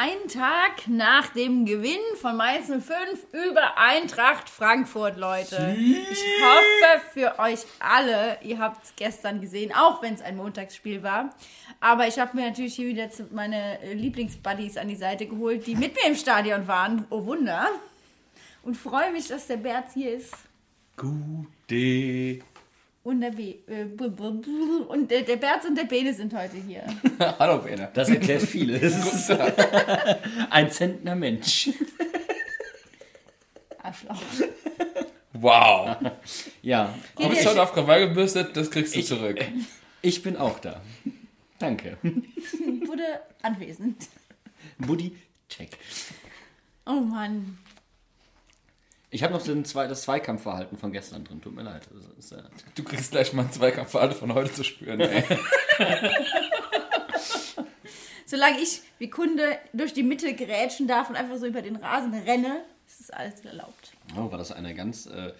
Einen Tag nach dem Gewinn von Mainz 05 über Eintracht Frankfurt, Leute. Ich hoffe für euch alle, ihr habt es gestern gesehen, auch wenn es ein Montagsspiel war. Aber ich habe mir natürlich hier wieder meine Lieblingsbuddies an die Seite geholt, die mit mir im Stadion waren. Oh Wunder. Und freue mich, dass der Bert hier ist. Gute. Und der, Be äh, und der, der Berz und der Bene sind heute hier. Hallo Bene. Das erklärt vieles. Ein Zentner Mensch. Arschloch. Wow. Ja, Du bist heute auf Krawall gebürstet, das kriegst du zurück. ich bin auch da. Danke. Wurde anwesend. Buddy, check. Oh Mann. Ich habe noch den Zwei, das Zweikampfverhalten von gestern drin. Tut mir leid. Das ist, äh, Du kriegst gleich mal einen Zweikampfverhalten von heute zu spüren. Ey. Solange ich wie Kunde durch die Mitte gerätschen darf und einfach so über den Rasen renne, ist das alles erlaubt. oh, war das eine ganz, äh,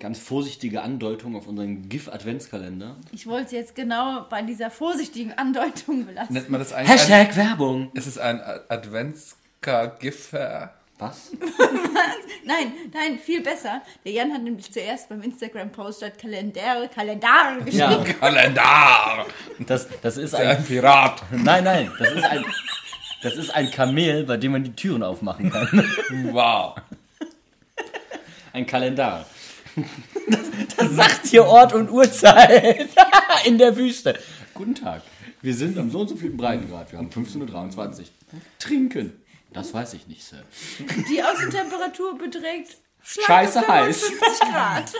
ganz vorsichtige Andeutung auf unseren GIF-Adventskalender. Ich wollte es jetzt genau bei dieser vorsichtigen Andeutung belassen. Nennt man das eigentlich? Ein, Hashtag Werbung. ist es ein Adventskar-Giffer? Was? Nein, nein, viel besser. Der Jan hat nämlich zuerst beim Instagram-Post statt Kalender, Kalendar geschrieben. Ja, Kalendar! das, das ist Ein ein. Pirat. Nein, nein, das ist ein. Das ist ein Kamel, bei dem man die Türen aufmachen kann. Wow. Ein Kalendar. Das, das sagt hier Ort und Uhrzeit in der Wüste. Guten Tag. Wir sind am so und so vielen Breitengrad. Wir haben 15.23 Uhr. Trinken. Das weiß ich nicht, Sir. Die Außentemperatur beträgt Scheiße heiß. 55 Grad.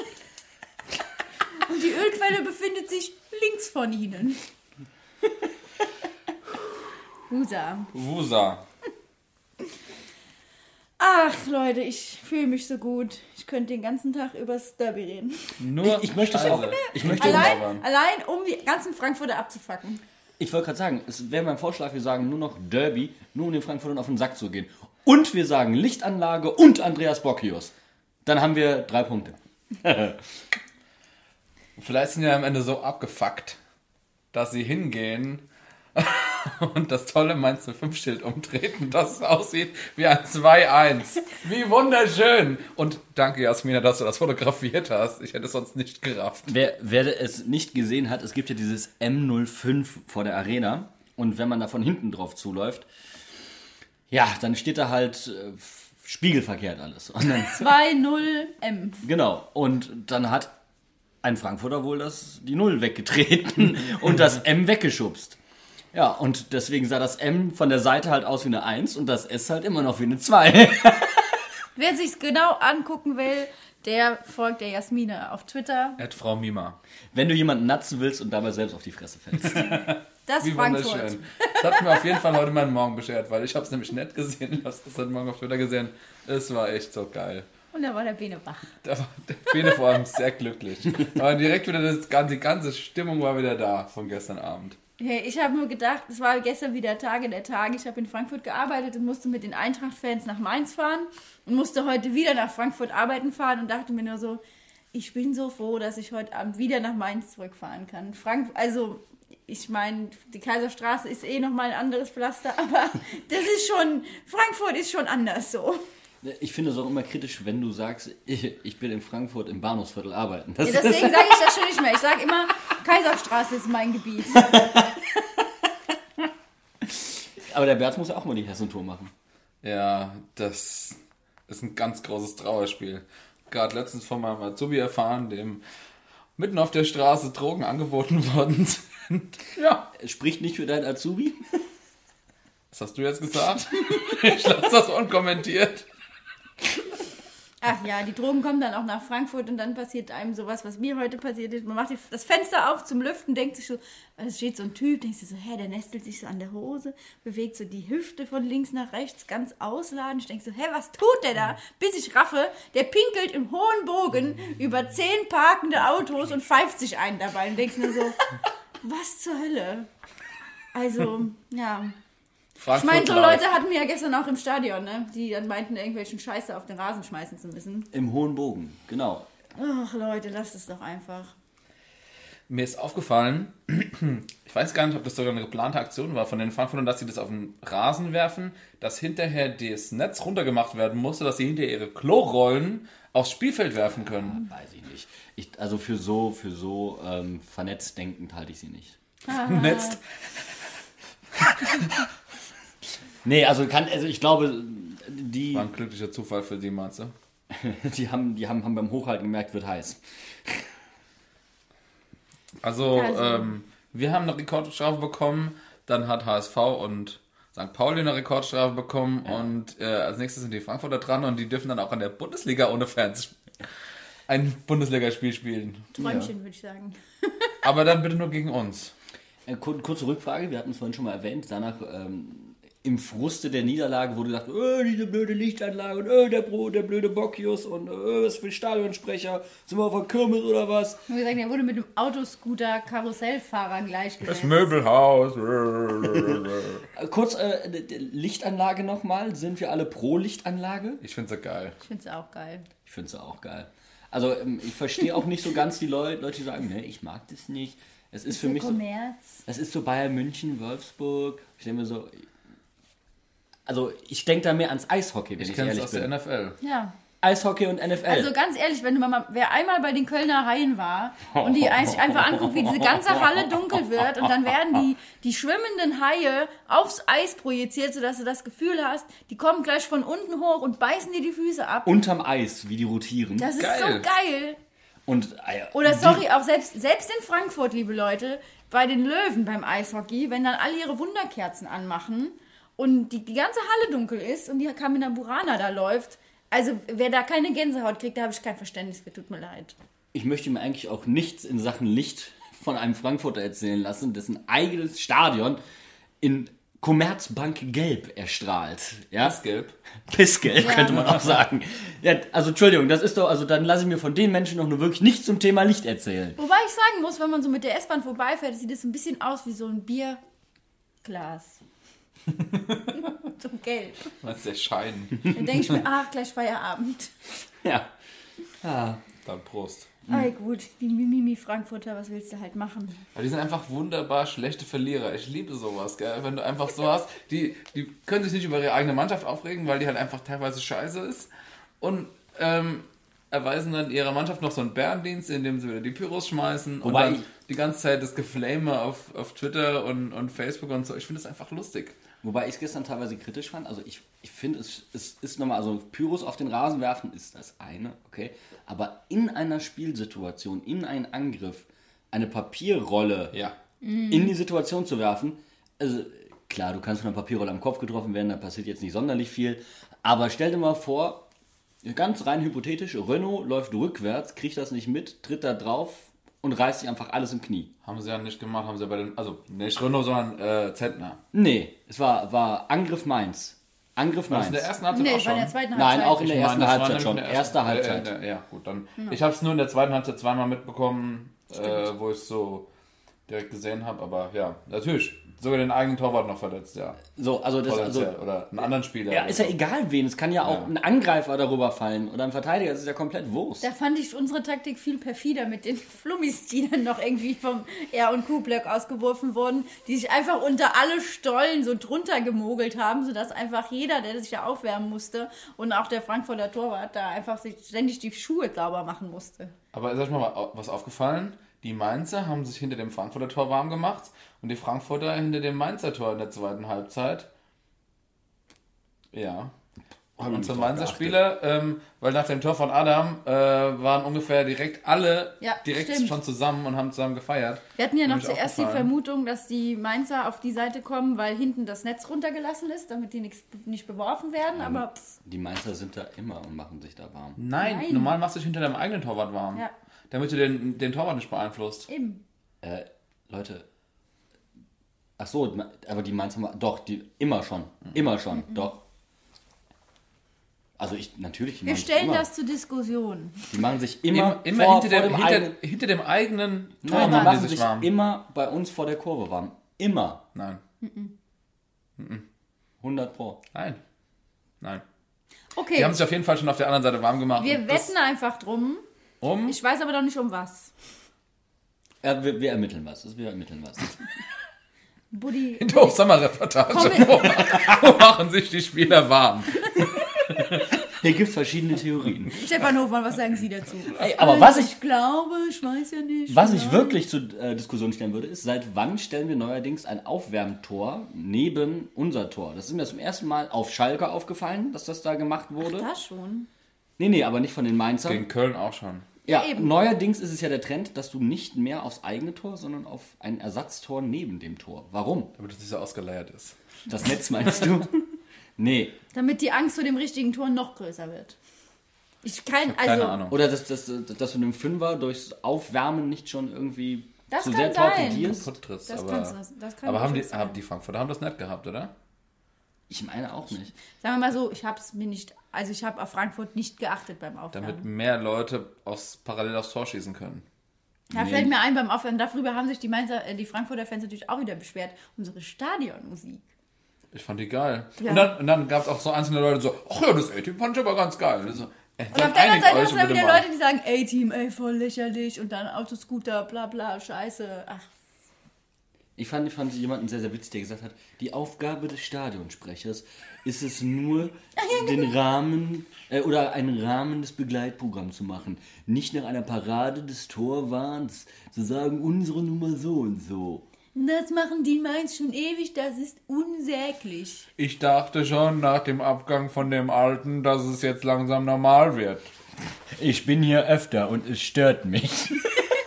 Und die Ölquelle befindet sich links von Ihnen. Husa. Wusa. Ach, Leute, ich fühle mich so gut. Ich könnte den ganzen Tag übers Derby reden. Nur Ich, ich möchte es auch. Ich möchte Allein, allein um die ganzen Frankfurter abzufacken. Ich wollte gerade sagen, es wäre mein Vorschlag, wir sagen nur noch Derby, nur um den Frankfurtern auf den Sack zu gehen. Und wir sagen Lichtanlage und Andreas Bocchius. Dann haben wir drei Punkte. Vielleicht sind die am Ende so abgefuckt, dass sie hingehen und das tolle Mainz 05 Schild umtreten, dass es aussieht wie ein 2-1. Wie wunderschön. Und danke Jasmina, dass du das fotografiert hast. Ich hätte es sonst nicht gerafft. Wer, wer es nicht gesehen hat, es gibt ja dieses M05 vor der Arena. Und wenn man da von hinten drauf zuläuft, ja, dann steht da halt äh, spiegelverkehrt alles. Und dann, 2-0-M. genau. Und dann hat ein Frankfurter wohl das, die Null weggetreten und das M weggeschubst. Ja, und deswegen sah das M von der Seite halt aus wie eine 1 und das S halt immer noch wie eine 2. Wer sich's genau angucken will, der folgt der Jasmine auf Twitter. Ed Frau Mima. Wenn du jemanden natzen willst und dabei selbst auf die Fresse fällst. Das Wie Frankfurt. wunderschön. Das hat mir auf jeden Fall heute meinen Morgen beschert, weil ich habe es nämlich nicht gesehen. Ich habe es heute Morgen auf Twitter gesehen. Es war echt so geil. Und da war der Bene wach. Da war der Bene vor allem sehr glücklich. Aber direkt wieder das, ganze- die ganze Stimmung war wieder da von gestern Abend. Hey, ich habe nur gedacht, es war gestern wieder Tage der Tage. Ich habe in Frankfurt gearbeitet und musste mit den Eintracht-Fans nach Mainz fahren und musste heute wieder nach Frankfurt arbeiten fahren und dachte mir nur so, ich bin so froh, dass ich heute Abend wieder nach Mainz zurückfahren kann. Frank also ich meine, die Kaiserstraße ist eh nochmal ein anderes Pflaster, aber das ist schon, Frankfurt ist schon anders so. Ich finde es auch immer kritisch, wenn du sagst, ich, ich bin in Frankfurt im Bahnhofsviertel arbeiten. Das Ja, deswegen sage ich das schon nicht mehr. Ich sage immer, Kaiserstraße ist mein Gebiet. aber der Berz muss ja auch mal die Hessentour machen. Ja, das ist ein ganz großes Trauerspiel. Gerade letztens von meinem Azubi erfahren, dem mitten auf der Straße Drogen angeboten worden sind. Ja, Spricht nicht für deinen Azubi? was hast du jetzt gesagt? Ich lasse das unkommentiert. Ach ja, die Drogen kommen dann auch nach Frankfurt und dann passiert einem sowas, was mir heute passiert ist. Man macht das Fenster auf zum Lüften, denkt sich so, es steht so ein Typ, denkt sich so, hä, der nestelt sich so an der Hose, bewegt so die Hüfte von links nach rechts, ganz ausladend. Ich denke so, hä, was tut der da? Bis ich raffe, der pinkelt im hohen Bogen über zehn parkende Autos und pfeift sich einen dabei und denkst nur so, was zur Hölle? Also, ja. Ich Frankfurt meine, so. Leute hatten wir ja gestern auch im Stadion, ne? Die dann meinten, irgendwelchen Scheiße auf den Rasen schmeißen zu müssen. Im hohen Bogen, genau. Ach Leute, lasst es doch einfach. Mir ist aufgefallen, ich weiß gar nicht, ob das sogar eine geplante Aktion war von den Frankfurtern, dass sie das auf den Rasen werfen, dass hinterher das Netz runtergemacht werden musste, dass sie hinterher ihre Klorollen aufs Spielfeld werfen können. Weiß ich nicht. Ich, also für so, für so ähm, vernetzt denkend halte ich sie nicht. Netz. Nee, also kann, also ich glaube, die, War ein glücklicher Zufall für die, meinst du? die, haben, die haben, haben beim Hochhalten gemerkt, wird heiß. Also, Also- Ähm, wir haben eine Rekordstrafe bekommen, dann hat HSV und St. Pauli eine Rekordstrafe bekommen und äh, als nächstes sind die Frankfurter dran und die dürfen dann auch in der Bundesliga ohne Fans ein Bundesligaspiel spielen. Träumchen, würde ich sagen. Aber dann bitte nur gegen uns. Äh, kur kurze Rückfrage, wir hatten es vorhin schon mal erwähnt, danach ähm, im Fruste der Niederlage wurde gesagt, oh, diese blöde Lichtanlage und oh, der, Bro, der blöde Bockius und oh, was für ein Stadionsprecher, sind wir auf der Kirmes oder was? Wie gesagt, er wurde mit dem Autoscooter Karussellfahrer gleichgesetzt. Möbelhaus. Äh, kurz, äh, Lichtanlage nochmal, sind wir alle pro Lichtanlage? Ich finde es geil. Ich finde es auch geil. Ich finde es auch geil. Also ähm, ich verstehe auch nicht so ganz die Leute, Leute, die sagen, ne, ich mag das nicht. Es ist für Der mich so, Kommerz. es ist so Bayern München, Wolfsburg. Ich denke mir so, also ich denke da mehr ans Eishockey, wenn ich, Ich kenne es ehrlich aus bin. der NFL. Ja. Eishockey und NFL. Also ganz ehrlich, wenn du mal, wer einmal bei den Kölner Haien war und die eigentlich einfach anguckt, wie diese ganze Halle dunkel wird und dann werden die, die schwimmenden Haie aufs Eis projiziert, sodass du das Gefühl hast, die kommen gleich von unten hoch und beißen dir die Füße ab. Unterm Eis, wie die rotieren. Das ist Geil. so geil. Und, äh, Oder sorry, auch selbst, selbst in Frankfurt, liebe Leute, bei den Löwen beim Eishockey, wenn dann alle ihre Wunderkerzen anmachen und die, die ganze Halle dunkel ist und die Kamina Burana da läuft, also wer da keine Gänsehaut kriegt, da habe ich kein Verständnis für, tut mir leid. Ich möchte mir eigentlich auch nichts in Sachen Licht von einem Frankfurter erzählen lassen, dessen eigenes Stadion in Commerzbank Gelb erstrahlt. Ja? Das gelb. Pissgelb, Ja. könnte man auch sagen. Ja, also Entschuldigung, das ist doch, also dann lasse ich mir von den Menschen doch nur wirklich nichts zum Thema Licht erzählen. Wobei ich sagen muss, wenn man so mit der S-Bahn vorbeifährt, sieht es ein bisschen aus wie so ein Bierglas. so gelb. Das ist der Schein. Dann denke ich mir, ach, gleich Feierabend. Ja. Dann Prost. Ei gut, die Mimimi Frankfurter, was willst du halt machen? Aber die sind einfach wunderbar schlechte Verlierer. Ich liebe sowas, gell? Wenn du einfach so hast, die, die können sich nicht über ihre eigene Mannschaft aufregen, weil die halt einfach teilweise scheiße ist. Und ähm, erweisen dann ihrer Mannschaft noch so einen Bärendienst, indem sie wieder die Pyros schmeißen und Wobei dann ich- die ganze Zeit das Geflame auf, auf Twitter und, und Facebook und so. Ich finde das einfach lustig. Wobei ich es gestern teilweise kritisch fand. Also ich, ich finde, es, es ist nochmal, also Pyros auf den Rasen werfen ist das eine, okay. Aber in einer Spielsituation, in einen Angriff, eine Papierrolle Ja. in die Situation zu werfen, also klar, du kannst von einer Papierrolle am Kopf getroffen werden, da passiert jetzt nicht sonderlich viel. Aber stell dir mal vor, ganz rein hypothetisch, Renault läuft rückwärts, kriegt das nicht mit, tritt da drauf und reißt sich einfach alles im Knie. Haben sie ja nicht gemacht, haben sie bei den, also nicht Renault, sondern äh, Zentner. Nee, es war, war Angriff Mainz. Angriff Mainz. in der ersten Halbzeit Nee, auch war in schon? der zweiten Nein, Halbzeit. auch in der Ich ersten meine, Halbzeit schon. Erste ersten- Halbzeit. Äh, äh, ja, gut, dann. Ich habe es nur in der zweiten Halbzeit zweimal mitbekommen, äh, wo ich es so direkt gesehen habe. Aber ja, natürlich. Sogar den eigenen Torwart noch verletzt, ja. So, also das, also. Oder einen anderen Spieler. ja, ist ja so. egal wen. Es kann ja auch Ja. ein Angreifer darüber fallen oder ein Verteidiger. Das ist ja komplett Wurst. Da fand ich unsere Taktik viel perfider mit den Flummis, die dann noch irgendwie vom R- und Q-Block ausgeworfen wurden, die sich einfach unter alle Stollen so drunter gemogelt haben, sodass einfach jeder, der sich da aufwärmen musste und auch der Frankfurter Torwart da einfach sich ständig die Schuhe sauber machen musste. Aber euch mal was aufgefallen? Die Mainzer haben sich hinter dem Frankfurter Tor warm gemacht und die Frankfurter hinter dem Mainzer Tor in der zweiten Halbzeit. Ja. Und drauf Mainzer. Spieler, ähm, weil nach dem Tor von Adam äh, waren ungefähr direkt alle Ja, direkt stimmt. schon zusammen und haben zusammen gefeiert. Wir hatten ja noch zuerst die. Vermutung, dass die Mainzer auf die Seite kommen, weil hinten das Netz runtergelassen ist, damit die nix, nicht beworfen werden, aber pff, Die Mainzer sind da immer und machen sich da warm. Nein, Nein. normal machst du dich hinter deinem eigenen Torwart warm. Ja. Damit du den, den Torwart nicht beeinflusst. eben. Äh, Leute. Ach so, aber die Mainzer, ma- doch, die immer schon. Immer schon, doch. Also ich, natürlich. Wir stellen immer, das zur Diskussion. Die machen sich immer, Immer, immer vor, hinter, vor dem, hinter, eigenen, hinter dem eigenen Tor Nein, die machen sich warm. immer bei uns vor der Kurve warm. Immer. Nein, 100 pro. nein, nein. Okay, Die haben sich auf jeden Fall schon auf der anderen Seite warm gemacht. wir wetten einfach drum. um. Ich weiß aber noch nicht um was. Ja, wir, wir ermitteln was. Das- Wir ermitteln was. Buddy. In der Sommerreportage. Komm- Wo, wo machen sich die Spieler warm? Hier gibt es verschiedene Theorien. Stefan Hofmann, was sagen Sie dazu? Ey, aber was ich, Ich glaube, ich weiß ja nicht. was ich vielleicht. wirklich zur äh, Diskussion stellen würde, ist, seit wann stellen wir neuerdings ein Aufwärmtor neben unser Tor? Das ist mir zum ersten Mal auf Schalke aufgefallen, dass das da gemacht wurde. Das schon. Nee, nee, aber nicht von den Mainzern. Gegen Köln auch schon. Ja, eben. neuerdings ist es ja der Trend, dass du nicht mehr aufs eigene Tor, sondern auf ein Ersatztor neben dem Tor. Warum? Damit es nicht so ausgeleiert ist. Das Netz meinst du? nee. Damit die Angst vor dem richtigen Tor noch größer wird. Ich kann, also. Keine Ahnung. Oder dass, dass, dass du den Fünfer durchs Aufwärmen nicht schon irgendwie Das zu sehr torpedierst? Das aber, kann's- das kann aber haben, die, haben die Frankfurter haben das nicht gehabt, oder? Ich meine auch nicht. Sagen wir mal so, ich habe es mir nicht, also ich habe auf Frankfurt nicht geachtet beim Aufwärmen. Damit mehr Leute aus, parallel aufs Tor schießen können. Da Nee. fällt mir ein, beim Aufwärmen, darüber haben sich die, Mainzer, äh, die Frankfurter Fans natürlich auch wieder beschwert. Unsere Stadionmusik. Ich fand die geil. Ja. Und dann, und dann gab es auch so einzelne Leute so, ach ja, das A-Team fand ich aber ganz geil. Und, so, ey, Und auf der anderen Seite hast du dann wieder mal. Leute, die sagen, ey Team, ey, voll lächerlich und dann Autoscooter, bla bla, scheiße. Ach, Ich fand, ich fand jemanden sehr, sehr witzig, der gesagt hat, die Aufgabe des Stadionsprechers ist es nur, den Rahmen äh, oder einen Rahmen des Begleitprogramms zu machen. Nicht nach einer Parade des Torwahns zu sagen, unsere Nummer so und so. das machen die Mainz schon ewig, das ist unsäglich. Ich dachte schon nach dem Abgang von dem Alten, dass es jetzt langsam normal wird. Ich bin hier öfter und es stört mich.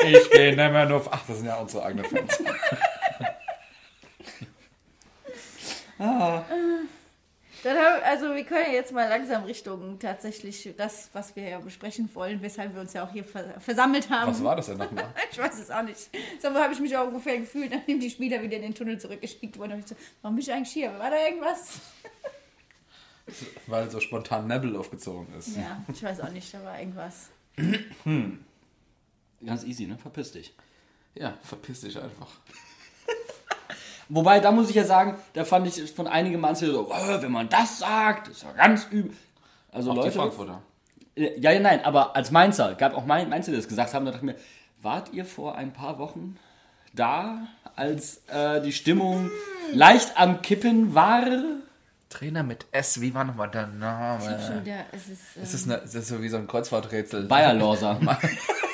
Ich gehe nicht mehr nur... Ach, das sind ja unsere eigenen Fans. Dann haben, also wir können ja jetzt mal langsam Richtung tatsächlich das, was wir ja besprechen wollen, weshalb wir uns ja auch hier vers versammelt haben. Was war das denn nochmal? Ich weiß es auch nicht. So habe ich mich auch ungefähr gefühlt, nachdem die Spieler wieder in den Tunnel zurückgeschickt wurden. Ich so, warum bin ich eigentlich hier? War da irgendwas? Weil so spontan Nebel aufgezogen ist. Ja, ich weiß auch nicht, da war irgendwas. Ganz easy, ne? Verpiss dich. Ja, verpiss dich einfach. Wobei, da muss ich ja sagen, da fand ich von einigen manche so, "Oh, wenn man das sagt, ist ja ganz übel. Also Auch die Leute, Frankfurter. Äh, Ja, ja, nein, aber als Mainzer, gab auch Main- Mainzer, die das gesagt haben, da dachte ich mir, wart ihr vor ein paar Wochen da, als äh, die Stimmung leicht am Kippen war? Trainer mit S, wie war nochmal der Schon Name? wieder, es ist, Das ähm, ist, eine, das ist so wie so ein Kreuzworträtsel. Bayerlorser.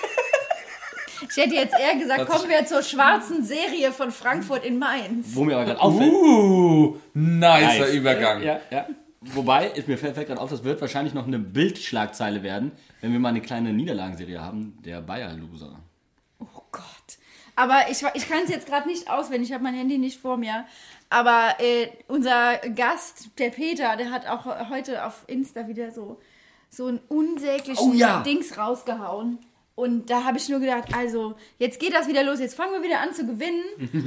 ich hätte jetzt eher gesagt, kommen wir zur schwarzen Serie von Frankfurt in Mainz. Wo mir aber gerade auffällt. Uh, nicer Nice. Übergang. Ja, ja. Wobei, ist mir fällt gerade auf, das wird wahrscheinlich noch eine Bildschlagzeile werden, wenn wir mal eine kleine Niederlagenserie haben, der Bayer-Loser. Oh Gott. Aber ich, ich kann es jetzt gerade nicht auswendig, ich habe mein Handy nicht vor mir. Aber äh, unser Gast, der Peter, der hat auch heute auf Insta wieder so, so einen unsäglichen Oh ja. Dings rausgehauen. Und da habe ich nur gedacht, also jetzt geht das wieder los, jetzt fangen wir wieder an zu gewinnen.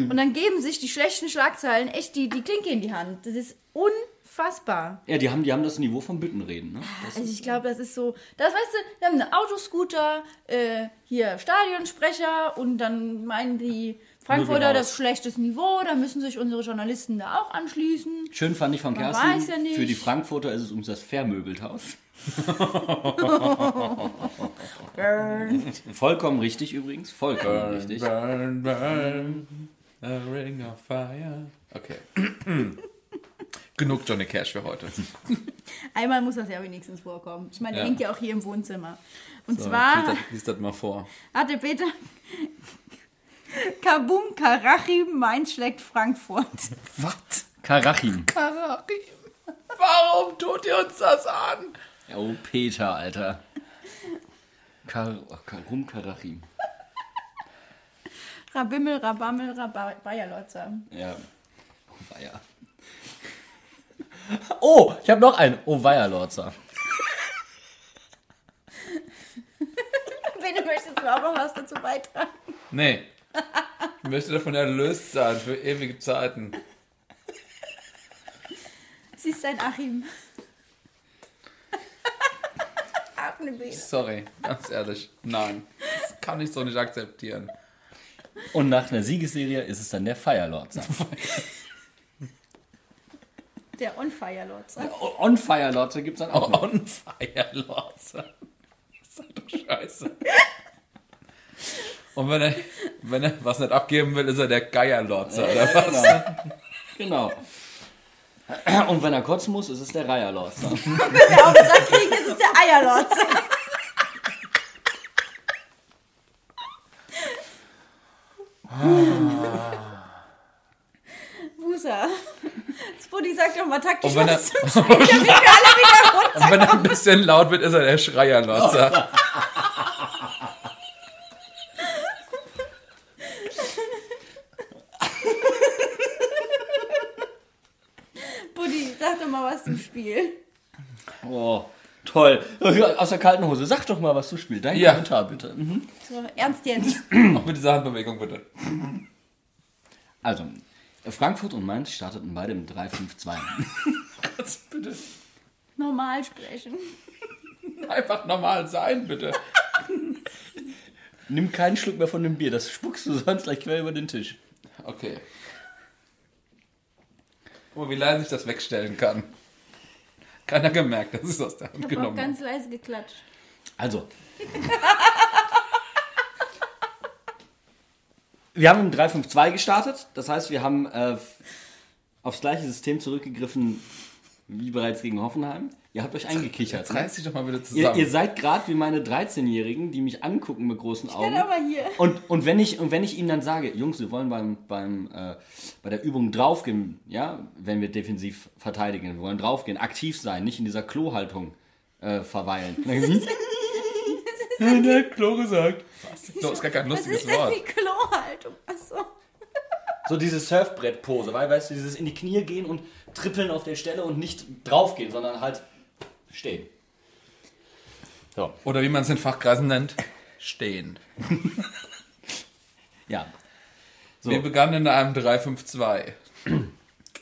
und dann geben sich die schlechten Schlagzeilen echt die, die Klinke in die Hand. Das ist unfassbar. Ja, die haben, die haben das Niveau vom Büttenreden. Ne? Das Also ich glaube, das ist so, das weißt du, wir haben einen Autoscooter, äh, hier Stadionsprecher und dann meinen die Frankfurter das schlechtes Niveau, da müssen sich unsere Journalisten da auch anschließen. Schön fand ich von Man Kerstin, weiß ja nicht. für die Frankfurter ist es uns das Vermöbelthaus. Vollkommen richtig übrigens, vollkommen Burn, richtig. burn, burn, a ring of fire. Okay. Genug Johnny Cash für heute. Einmal muss das ja wenigstens vorkommen. Ich meine, der Ja. hängt ja auch hier im Wohnzimmer. Und So, zwar lies das, lies das mal vor. hatte Peter Kabum Karachim Mainz schlägt Frankfurt. Was? Karachim. Karachim. Warum tut ihr uns das an? Oh, Peter, Alter. Kar oh, Karum Karachim. Rabimmel, Rabammel, Rabayerlotzer. Ja. Oh, weia. Oh, ich habe noch einen. Oh, Weierlorzer. Bitte möchtest du auch noch was dazu beitragen? Nee. Ich möchte davon erlöst sein für ewige Zeiten. Sie ist ein Achim. Sorry, ganz ehrlich. Nein. Das kann ich so nicht akzeptieren. Und nach einer Siegesserie ist es dann der Feierlorzer. Der On-Fire-Lotzer. On Feierlorzer gibt es dann auch noch. On fire, Lords. Das ist doch scheiße. Und wenn er, Wenn er was nicht abgeben will, ist er der Geierlotzer, oder was? Genau. Und wenn er kotzen muss, ist es der Reiherlotzer. Wenn wir auf den Sack kriegen, ist es der Eierlotz. Busa. Spudi sagt doch mal taktisch Und wenn er- was zum Spiel, damit wir alle wieder runter. Und wenn er ein bisschen laut wird, ist er der Schreierlotzer. Buddy, sag doch mal was zum Spiel. Oh, toll. Aus der kalten Hose. Sag doch mal, was du spielst. Dein Ja. Kommentar bitte. Mhm. So, ernst jetzt. Auch mit dieser Handbewegung, bitte. Also, Frankfurt und Mainz starteten beide mit 3-5-2. bitte. Normal sprechen. Einfach normal sein, bitte. Nimm keinen Schluck mehr von dem Bier, das spuckst du sonst gleich quer über den Tisch. Okay. Guck mal, wie leise ich das wegstellen kann. Keiner gemerkt, dass ich es aus der Hand Ich genommen habe. ganz leise geklatscht. Also. wir haben im 3-5-2 gestartet. Das heißt, wir haben äh, aufs gleiche System zurückgegriffen wie bereits gegen Hoffenheim. Ihr habt euch eingekichert. Jetzt reiß dich doch mal wieder Ihr, zusammen. ihr seid gerade wie meine 13-Jährigen, die mich angucken mit großen Ich Augen. bin aber hier. Und, und, wenn ich, und wenn ich ihnen dann sage, Jungs, wir wollen beim, beim, äh, bei der Übung draufgehen, ja, wenn wir defensiv verteidigen, wir wollen draufgehen, aktiv sein, nicht in dieser Klo-Haltung äh, verweilen. Der Klo gesagt. Das ist gar kein Was lustiges ist denn Wort. die Klohaltung? Achso. So diese Surfbrett-Pose, weil, weißt du, dieses in die Knie gehen und trippeln auf der Stelle und nicht draufgehen, sondern halt stehen. So, Oder wie man es in Fachkreisen nennt, stehen. ja. So. Wir begannen in einem 3-5-2.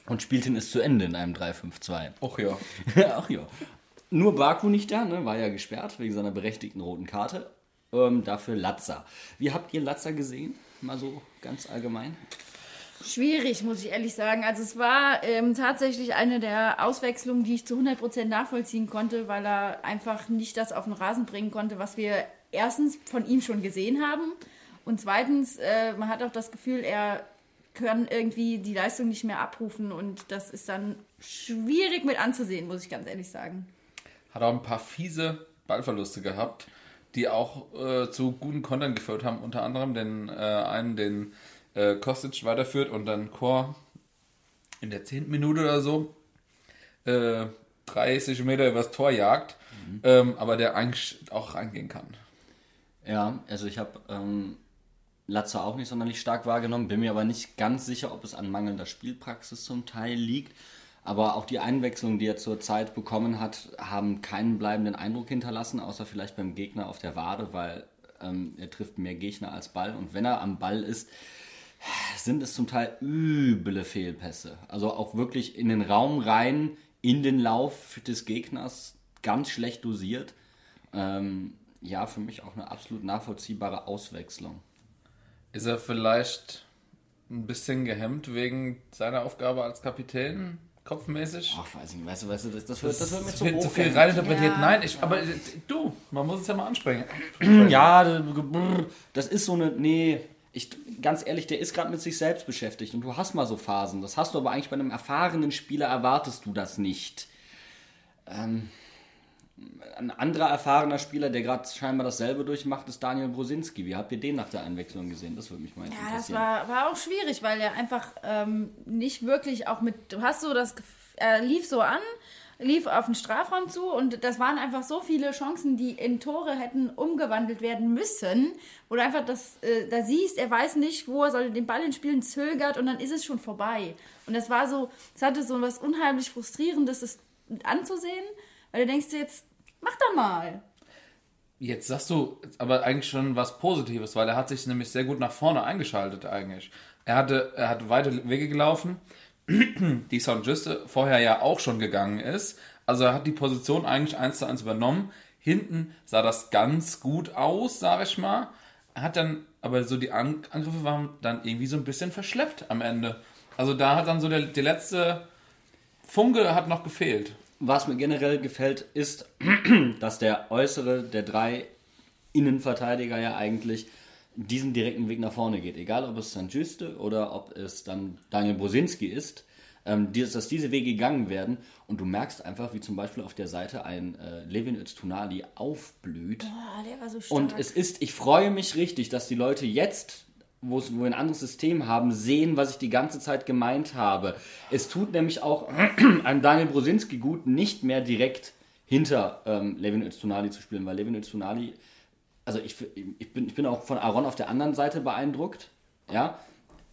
Und spielten es zu Ende in einem 3-5-2. Och ja. Ach ja. Nur Baku nicht da, ne? war ja gesperrt wegen seiner berechtigten roten Karte. Ähm, dafür Latza. Wie habt ihr Latza gesehen? Mal so ganz allgemein. Schwierig, muss ich ehrlich sagen. Also es war ähm, tatsächlich eine der Auswechslungen, die ich zu 100% nachvollziehen konnte, weil er einfach nicht das auf den Rasen bringen konnte, was wir erstens von ihm schon gesehen haben und zweitens, äh, man hat auch das Gefühl, er kann irgendwie die Leistung nicht mehr abrufen und das ist dann schwierig mit anzusehen, muss ich ganz ehrlich sagen. Hat auch ein paar fiese Ballverluste gehabt, die auch äh, zu guten Kontern geführt haben. Unter anderem den äh, einen, den äh, Kostic weiterführt und dann Chor in der zehnten Minute oder so äh, 30 Meter übers Tor jagt, ähm, aber der eigentlich auch reingehen kann. Ja, also ich habe ähm, Latza auch nicht sonderlich stark wahrgenommen, bin mir aber nicht ganz sicher, ob es an mangelnder Spielpraxis zum Teil liegt. Aber auch die Einwechslungen, die er zurzeit bekommen hat, haben keinen bleibenden Eindruck hinterlassen, außer vielleicht beim Gegner auf der Wade, weil ähm, er trifft mehr Gegner als Ball. Und wenn er am Ball ist, sind es zum Teil üble Fehlpässe. Also auch wirklich in den Raum rein, in den Lauf des Gegners, ganz schlecht dosiert. Ähm, ja, für mich auch eine absolut nachvollziehbare Auswechslung. Ist er vielleicht ein bisschen gehemmt wegen seiner Aufgabe als Kapitän, kopfmäßig? Ach, weiß ich nicht, weißt du, weißt du, das, das, wird, das wird mir zu wird zu viel reininterpretiert. Ja. Nein, ich, aber äh, du, man muss es ja mal ansprechen. Ja, das ist so eine, nee, ich, ganz ehrlich, der ist gerade mit sich selbst beschäftigt und du hast mal so Phasen. Das hast du aber eigentlich bei einem erfahrenen Spieler erwartest du das nicht. Ähm, ein anderer erfahrener Spieler, der gerade scheinbar dasselbe durchmacht, ist Daniel Brosinski. Wie habt ihr den nach der Einwechslung gesehen? Das würde mich mal Ja, das interessieren. war, war auch schwierig, weil er einfach ähm, nicht wirklich auch mit, du hast so das, Gef- er lief so an, lief auf den Strafraum zu und das waren einfach so viele Chancen, die in Tore hätten umgewandelt werden müssen, wo du einfach das, äh, da siehst, er weiß nicht, wo er soll den Ball ins Spielen zögert und dann ist es schon vorbei. Und das war so, es hatte so was unheimlich frustrierendes, das anzusehen, weil du denkst dir jetzt, mach doch mal. Jetzt sagst du aber eigentlich schon was Positives, weil er hat sich nämlich sehr gut nach vorne eingeschaltet eigentlich. Er hatte, er hat weite Wege gelaufen, die Sound Juste vorher ja auch schon gegangen ist. Also er hat die Position eigentlich eins zu eins übernommen. Hinten sah das ganz gut aus, sage ich mal. Er hat dann, aber so die An Angriffe waren dann irgendwie so ein bisschen verschleppt am Ende. Also da hat dann so der, der letzte Funke hat noch gefehlt. Was mir generell gefällt, ist, dass der äußere der drei Innenverteidiger ja eigentlich diesen direkten Weg nach vorne geht. Egal, ob es dann Juste oder ob es dann Daniel Brosinski ist, ähm, dass diese Wege gegangen werden. Und du merkst einfach, wie zum Beispiel auf der Seite ein äh, Levin Öztunali aufblüht. Ah, der war so stark. Und es ist, ich freue mich richtig, dass die Leute jetzt, wo wir ein anderes System haben, sehen, was ich die ganze Zeit gemeint habe. Es tut nämlich auch einem Daniel Brosinski gut, nicht mehr direkt hinter ähm, Levin Öztunali zu spielen, weil Levin Öztunali, also ich, ich, bin, ich bin auch von Aaron auf der anderen Seite beeindruckt, ja,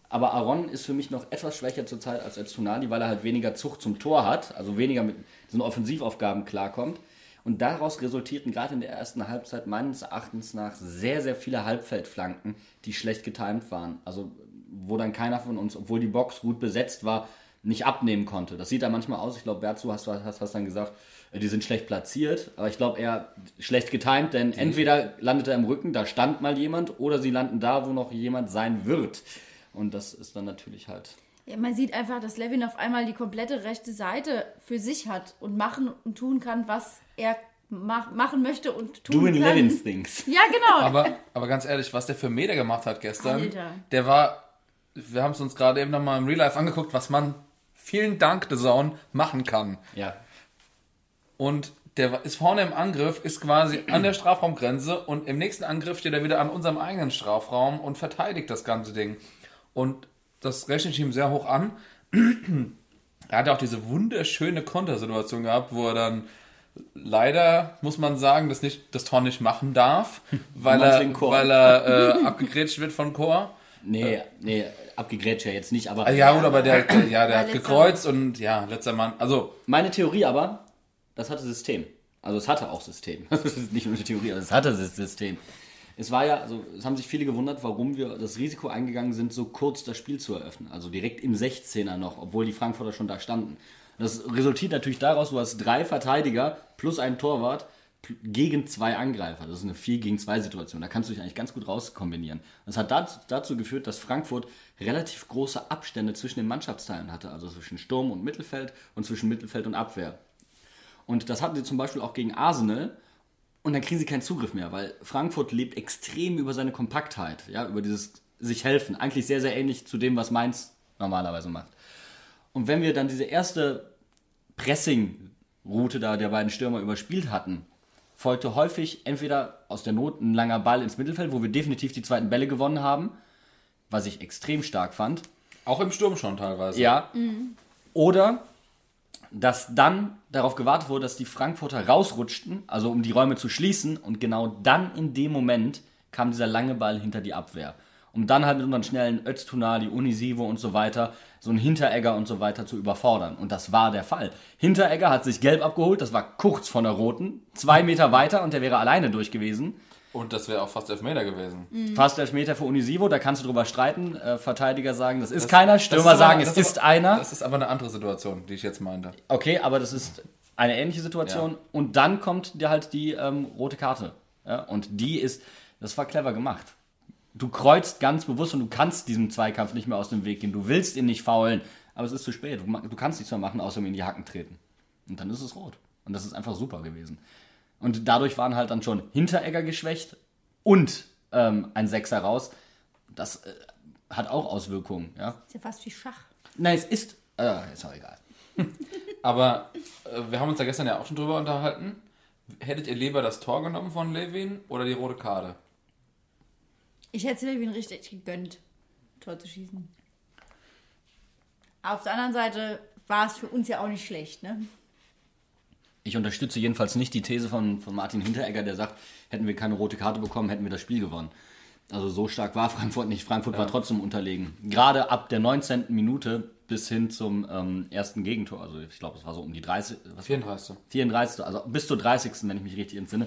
aber Aaron ist für mich noch etwas schwächer zurzeit als Öztunali, weil er halt weniger Zucht zum Tor hat, also weniger mit diesen Offensivaufgaben klarkommt. Und daraus resultierten gerade in der ersten Halbzeit meines Erachtens nach sehr, sehr viele Halbfeldflanken, die schlecht getimt waren. Also wo dann keiner von uns, obwohl die Box gut besetzt war, nicht abnehmen konnte. Das sieht da manchmal aus. Ich glaube, Berzu hast, hast, hast dann gesagt, die sind schlecht platziert. Aber ich glaube eher schlecht getimt, denn entweder landet er im Rücken, da stand mal jemand, oder sie landen da, wo noch jemand sein wird. Und das ist dann natürlich halt Ja, man sieht einfach, dass Levin auf einmal die komplette rechte Seite für sich hat und machen und tun kann, was er mach, machen möchte und tun doing kann. Levins things. Ja, genau. Aber, aber ganz ehrlich, was der für Meter gemacht hat gestern, Alter. der war, wir haben es uns gerade eben nochmal im Real Life angeguckt, was man, vielen Dank, The Zone, machen kann. Ja. Und der ist vorne im Angriff, ist quasi an der Strafraumgrenze und im nächsten Angriff steht er wieder an unserem eigenen Strafraum und verteidigt das ganze Ding. Und das rechne ich ihm sehr hoch an. er hat auch diese wunderschöne Kontersituation gehabt, wo er dann leider, muss man sagen, das, nicht, das Tor nicht machen darf, weil er, weil er äh, abgegrätscht wird von Chor. Nee, nee, abgegrätscht ja jetzt nicht, aber Also ja, gut, aber der, der, ja, der hat gekreuzt und ja, letzter Mann. Also, meine Theorie aber, das hatte System. Also es hatte auch System. Das ist nicht nur eine Theorie, aber es hatte System. Es war ja, also es haben sich viele gewundert, warum wir das Risiko eingegangen sind, so kurz das Spiel zu eröffnen. Also direkt im 16er noch, obwohl die Frankfurter schon da standen. Das resultiert natürlich daraus, du hast drei Verteidiger plus einen Torwart gegen zwei Angreifer. Das ist eine 4 gegen 2 Situation. Da kannst du dich eigentlich ganz gut rauskombinieren. Das hat dazu, dazu geführt, dass Frankfurt relativ große Abstände zwischen den Mannschaftsteilen hatte. Also zwischen Sturm und Mittelfeld und zwischen Mittelfeld und Abwehr. Und das hatten sie zum Beispiel auch gegen Arsenal. Und dann kriegen sie keinen Zugriff mehr, weil Frankfurt lebt extrem über seine Kompaktheit, ja, über dieses sich helfen. Eigentlich sehr, sehr ähnlich zu dem, was Mainz normalerweise macht. Und wenn wir dann diese erste Pressing-Route da der beiden Stürmer überspielt hatten, folgte häufig entweder aus der Not ein langer Ball ins Mittelfeld, wo wir definitiv die zweiten Bälle gewonnen haben, was ich extrem stark fand. auch im Sturm schon teilweise. Ja. Oder dass dann darauf gewartet wurde, dass die Frankfurter rausrutschten, also um die Räume zu schließen. Und genau dann in dem Moment kam dieser lange Ball hinter die Abwehr. Um dann halt mit unseren schnellen Öztunali, Unisivo und so weiter, so einen Hinteregger und so weiter zu überfordern. Und das war der Fall. Hinteregger hat sich gelb abgeholt, das war kurz von der roten, zwei Meter weiter und der wäre alleine durch gewesen. Und das wäre auch fast Elfmeter gewesen. Fast Elfmeter für Unisivo, da kannst du drüber streiten. Äh, Verteidiger sagen, das ist keiner. Das Stürmer ist aber- sagen, es ist aber- einer. Das ist aber eine andere Situation, die ich jetzt meinte. Okay, aber das ist eine ähnliche Situation. Ja. Und dann kommt dir halt die ähm, rote Karte. Ja? Und die ist, das war clever gemacht. Du kreuzt ganz bewusst und du kannst diesem Zweikampf nicht mehr aus dem Weg gehen. Du willst ihn nicht faulen, aber es ist zu spät. Du, du kannst nichts mehr machen, außer ihm in die Hacken treten. Und dann ist es rot. Und das ist einfach super gewesen. Und dadurch waren halt dann schon Hinteregger geschwächt und ähm, ein Sechser raus. Das äh, hat auch Auswirkungen. Ja? ist ja fast wie Schach. Nein, es ist. Äh, ist auch egal. Aber äh, wir haben uns da gestern ja auch schon drüber unterhalten. Hättet ihr lieber das Tor genommen von Levin oder die rote Karte? Ich hätte es Levin richtig gegönnt, Tor zu schießen. Auf der anderen Seite war es für uns ja auch nicht schlecht, ne? Ich unterstütze jedenfalls nicht die These von, von Martin Hinteregger, der sagt, hätten wir keine rote Karte bekommen, hätten wir das Spiel gewonnen. Also so stark war Frankfurt nicht. Frankfurt war trotzdem unterlegen. Gerade ab der 19. Minute bis hin zum ähm, ersten Gegentor. Also ich glaube, es war so um die 30, was 34. 34, also bis zur 30. wenn ich mich richtig entsinne.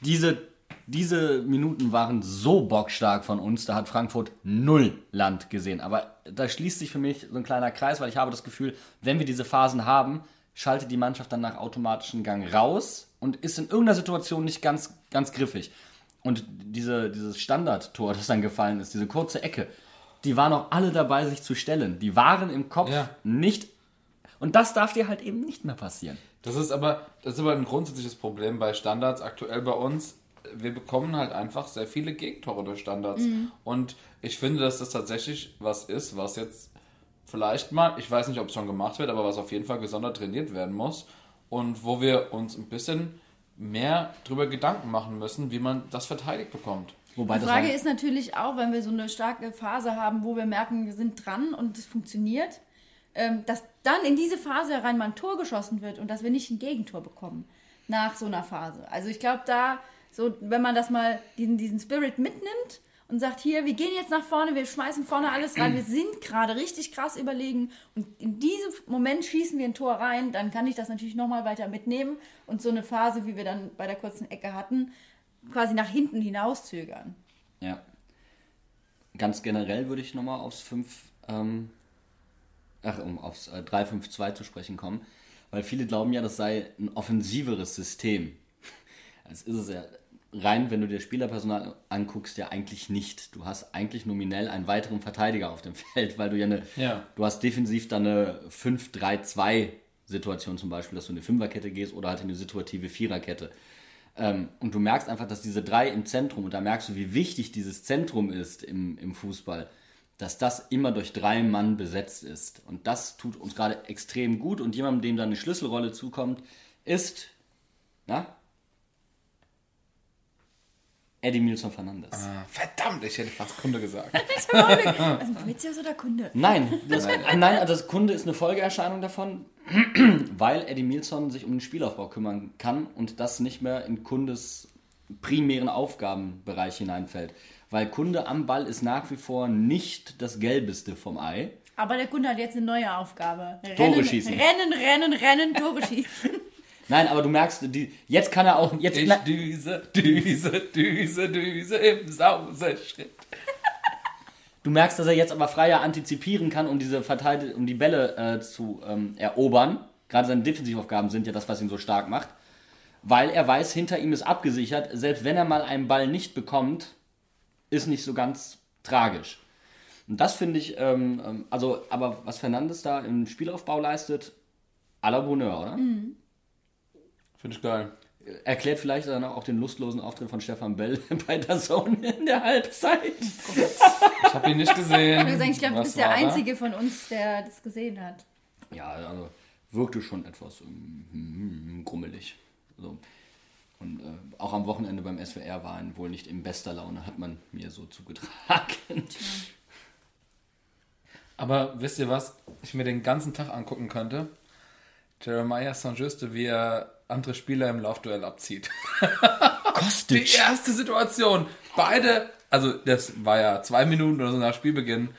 Diese, diese Minuten waren so bockstark von uns, da hat Frankfurt null Land gesehen. Aber da schließt sich für mich so ein kleiner Kreis, weil ich habe das Gefühl, wenn wir diese Phasen haben, schaltet die Mannschaft dann nach automatischem Gang raus und ist in irgendeiner Situation nicht ganz, ganz griffig. Und diese, dieses Standardtor, das dann gefallen ist, diese kurze Ecke, die waren auch alle dabei, sich zu stellen. Die waren im Kopf Ja. nicht. Und das darf dir halt eben nicht mehr passieren. Das ist aber, das ist aber ein grundsätzliches Problem bei Standards aktuell bei uns. wir bekommen halt einfach sehr viele Gegentore durch Standards. Mhm. Und ich finde, dass das tatsächlich was ist, was jetzt vielleicht mal, ich weiß nicht, ob es schon gemacht wird, aber was auf jeden Fall gesondert trainiert werden muss. Und wo wir uns ein bisschen mehr drüber Gedanken machen müssen, wie man das verteidigt bekommt. Wobei Die Frage ist natürlich auch, wenn wir so eine starke Phase haben, wo wir merken, wir sind dran und es funktioniert, ähm, dass dann in diese Phase rein mal ein Tor geschossen wird und dass wir nicht ein Gegentor bekommen nach so einer Phase. Also ich glaube, da, so, wenn man das mal, diesen, diesen Spirit mitnimmt und sagt, hier, wir gehen jetzt nach vorne, wir schmeißen vorne alles rein, wir sind gerade richtig krass überlegen und in diesem Moment schießen wir ein Tor rein, dann kann ich das natürlich nochmal weiter mitnehmen und so eine Phase, wie wir dann bei der kurzen Ecke hatten, quasi nach hinten hinauszögern. ja. Ganz generell würde ich nochmal aufs 5, ähm, ach, um aufs äh, 3-5-2 zu sprechen kommen, weil viele glauben ja, das sei ein offensiveres System. Das ist es ja rein, wenn du dir Spielerpersonal anguckst, ja eigentlich nicht. Du hast eigentlich nominell einen weiteren Verteidiger auf dem Feld, weil du ja eine, Ja. du hast defensiv dann eine 5-3-2 Situation zum Beispiel, dass du in eine Fünferkette gehst oder halt in eine situative Viererkette. Ähm, und du merkst einfach, dass diese drei im Zentrum, und da merkst du, wie wichtig dieses Zentrum ist im, im Fußball, dass das immer durch drei Mann besetzt ist. Und das tut uns gerade extrem gut. Und jemandem, dem da eine Schlüsselrolle zukommt, ist, na? Eddie Milson Fernandes. Ah, verdammt, ich hätte fast Kunde gesagt. Also Mauritius oder Kunde? Nein, das, äh, nein, also das Kunde ist eine Folgeerscheinung davon, weil Eddie Milson sich um den Spielaufbau kümmern kann und das nicht mehr in Kundes primären Aufgabenbereich hineinfällt. Weil Kunde am Ball ist nach wie vor nicht das Gelbeste vom Ei. Aber der Kunde hat jetzt eine neue Aufgabe. Tore Rennen, schießen. Rennen, rennen, rennen, Tore schießen. Nein, aber du merkst, die, jetzt kann er auch. Jetzt, Ich düse, düse, düse, düse im Sauseschritt. du merkst, dass er jetzt aber freier antizipieren kann, um diese Verteid um die Bälle äh, zu ähm, erobern. Gerade seine Defensivaufgaben sind ja das, was ihn so stark macht. Weil er weiß, hinter ihm ist abgesichert. Selbst wenn er mal einen Ball nicht bekommt, ist nicht so ganz tragisch. Und das finde ich, ähm, ähm, also, aber was Fernandes da im Spielaufbau leistet, à la Bonheur, oder? Finde ich geil. Erklärt vielleicht dann auch den lustlosen Auftritt von Stefan Bell bei der Zone in der Halbzeit. Ich habe ihn nicht gesehen. Ich ich glaube, du bist der da? Einzige von uns, der das gesehen hat. Ja, also wirkte schon etwas ähm, grummelig. So. Und äh, auch am Wochenende beim SWR war er wohl nicht in bester Laune, hat man mir so zugetragen. Aber wisst ihr was? Ich mir den ganzen Tag angucken könnte. Jeremiah Saint-Juste, wie er andere Spieler im Laufduell abzieht. Die Kostic. erste Situation. Beide, also das war ja zwei Minuten oder so nach Spielbeginn.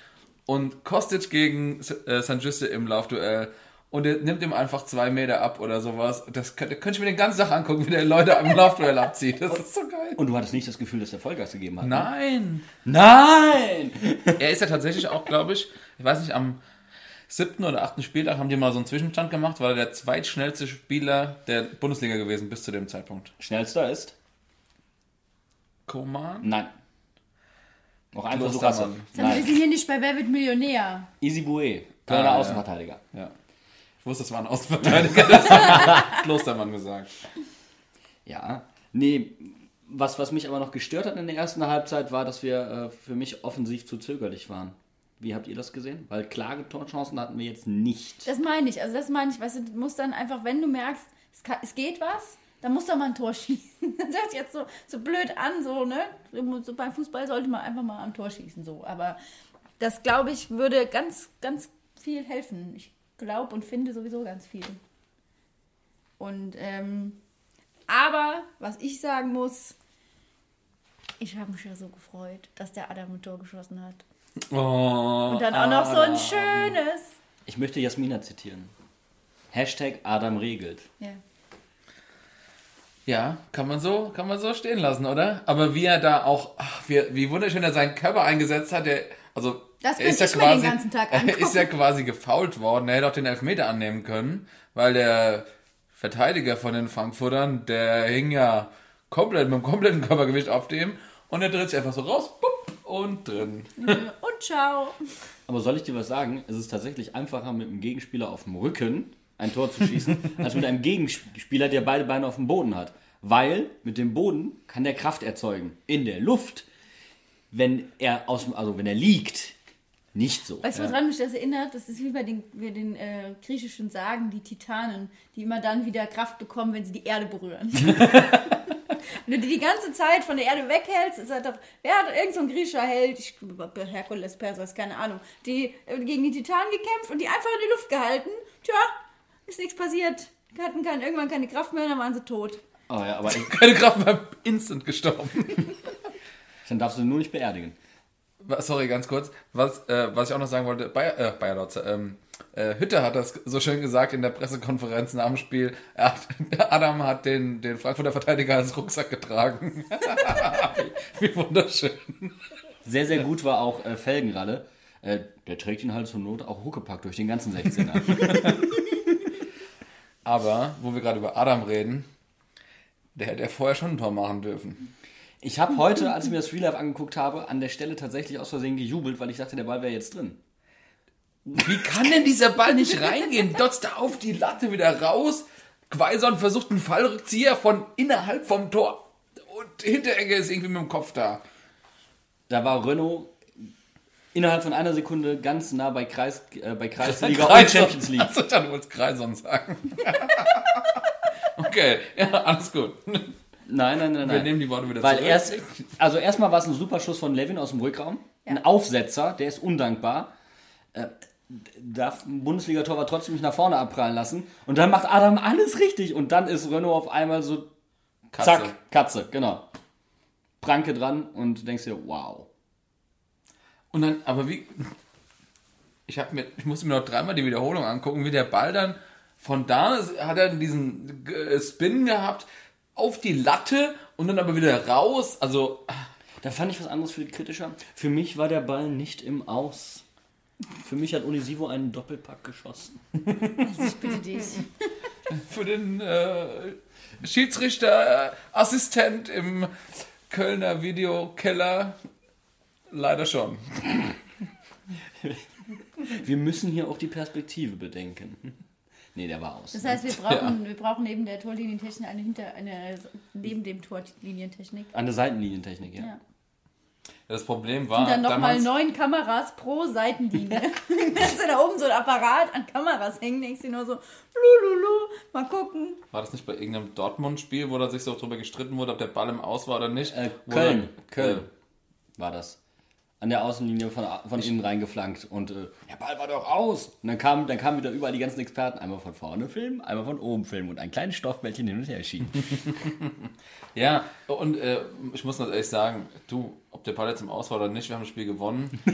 Und Kostic gegen äh, Saint-Juste im Laufduell. Und er nimmt ihm einfach zwei Meter ab oder sowas. Das könnte, könnte ich mir den ganzen Tag angucken, wie der Leute im Laufduell abzieht. Das ist so geil. Und du hattest nicht das Gefühl, dass er Vollgas gegeben hat? ne? Nein. Nein! Er ist ja tatsächlich auch, glaube ich, ich weiß nicht, am siebten oder achten Spieltag haben die mal so einen Zwischenstand gemacht, war er der zweitschnellste Spieler der Bundesliga gewesen bis zu dem Zeitpunkt. Schnellster ist? Koman? Nein. Noch ein Versuch hast du. Wir sind hier nicht bei Wer wird Millionär. Easy Boué, Kölner Ah, ja. Außenverteidiger. Ja. Ich wusste, es war ein Außenverteidiger. Das hat Klostermann gesagt. Ja, nee, was, was mich aber noch gestört hat in der ersten Halbzeit war, dass wir äh, für mich offensiv zu zögerlich waren. Wie habt ihr das gesehen? Weil klare Torchancen hatten wir jetzt nicht. Das meine ich. Also das meine ich. Weißt du, musst dann einfach, wenn du merkst, es, kann, es geht was, dann musst du auch mal ein Tor schießen. Das hört sich jetzt so, so blöd an, so, ne? So beim Fußball sollte man einfach mal am Tor schießen, so. Aber das, glaube ich, würde ganz, ganz viel helfen. Ich glaube und finde sowieso ganz viel. Und, ähm, aber, was ich sagen muss, ich habe mich ja so gefreut, dass der Adam ein Tor geschossen hat. Oh, Und dann auch noch so ein schönes. Ich möchte Jasmina zitieren. Hashtag Adam regelt. Ja. Ja, kann man so, kann man so stehen lassen, oder? Aber wie er da auch, ach, wie, wie wunderschön er seinen Körper eingesetzt hat, der, also Das er ist ja ich mir den quasi, ganzen Tag er angucken. ist ja quasi gefault worden. Er hätte auch den Elfmeter annehmen können, weil der Verteidiger von den Frankfurtern, der hing ja komplett mit dem kompletten Körpergewicht auf dem und er dreht sich einfach so raus, bupp, und drin. Und ciao. Aber soll ich dir was sagen? Es ist tatsächlich einfacher, mit einem Gegenspieler auf dem Rücken ein Tor zu schießen, als mit einem Gegenspieler, der beide Beine auf dem Boden hat. Weil mit dem Boden kann der Kraft erzeugen. In der Luft, wenn er aus dem, also wenn er liegt, nicht so. Weißt du, woran mich das erinnert? Das ist wie bei den, bei den äh, griechischen Sagen, die Titanen, die immer dann wieder Kraft bekommen, wenn sie die Erde berühren. wenn du die die ganze Zeit von der Erde weghältst, ist halt doch, wer hat irgend so ein griechischer Held, ich, Herkules, Perseus, keine Ahnung, die äh, gegen die Titanen gekämpft und die einfach in die Luft gehalten. Tja, ist nichts passiert. Hatten kein, irgendwann keine Kraft mehr, dann waren sie tot. Oh ja, aber Keine Kraft mehr, instant gestorben. dann darfst du nur nicht beerdigen. Sorry, ganz kurz. Was, äh, was ich auch noch sagen wollte, Bayer, äh, Bayer Lotze, ähm, äh, Hütte hat das so schön gesagt in der Pressekonferenz nach dem Spiel. Hat, Adam hat den, den Frankfurter Verteidiger als Rucksack getragen. wie, wie wunderschön. Sehr, sehr gut war auch äh, Felgenralle. Äh, der trägt ihn halt zur Not auch Huckepack durch den ganzen 16er. Aber, wo wir gerade über Adam reden, der hätte ja vorher schon ein Tor machen dürfen. Ich habe heute, als ich mir das Real Life angeguckt habe, an der Stelle tatsächlich aus Versehen gejubelt, weil ich dachte, der Ball wäre jetzt drin. Wie kann denn dieser Ball nicht reingehen? Dotzt da auf die Latte wieder raus. Quaison versucht einen Fallrückzieher von innerhalb vom Tor. Und Hinteregger ist irgendwie mit dem Kopf da. Da war Renault innerhalb von einer Sekunde ganz nah bei, Kreis, äh, bei Kreisliga und. Champions League. Achso, du wolltest Kreison sagen. okay, ja, alles gut. Nein, nein, nein, nein. Wir nehmen die Worte wieder Weil zurück. erst, also erstmal war es ein super Schuss von Levin aus dem Rückraum. Ein Aufsetzer, der ist undankbar. Äh, darf ein Bundesliga-Torwart trotzdem nicht nach vorne abprallen lassen. Und dann macht Adam alles richtig. Und dann ist Renault auf einmal so, Katze. zack, Katze, genau. Pranke dran und du denkst dir, wow. Und dann, aber wie. Ich, hab mir, ich musste mir noch dreimal die Wiederholung angucken, wie der Ball dann von da hat er diesen äh, Spin gehabt auf die Latte und dann aber wieder raus. Also, Da fand ich was anderes viel kritischer. Für mich war der Ball nicht im Aus. Für mich hat Unisivo einen Doppelpack geschossen. Ich bitte dich. für den äh, Schiedsrichter, äh, Assistent im Kölner Videokeller leider schon. Wir müssen hier auch die Perspektive bedenken. Nee, der war aus. Das heißt, wir brauchen, wir brauchen neben der Torlinientechnik eine hinter, eine neben dem Torlinientechnik. Der Seitenlinientechnik, ja. Ja. Das Problem war Und dann nochmal neun Kameras pro Seitenlinie. Hast du da oben so ein Apparat an Kameras hängen, denkst du nur so, lululu, mal gucken. war das nicht bei irgendeinem Dortmund-Spiel, wo da sich so drüber gestritten wurde, ob der Ball im Aus war oder nicht? Äh, Köln, dann- Köln war das. An der Außenlinie von, von innen reingeflankt und äh, der Ball war doch aus. Und dann kamen dann kamen wieder überall die ganzen Experten, einmal von vorne filmen, einmal von oben filmen und ein kleines Stoffbällchen hin und her schieben. Ja, und äh, ich muss ganz ehrlich sagen, du, ob der Ball jetzt im Aus war oder nicht, wir haben das Spiel gewonnen.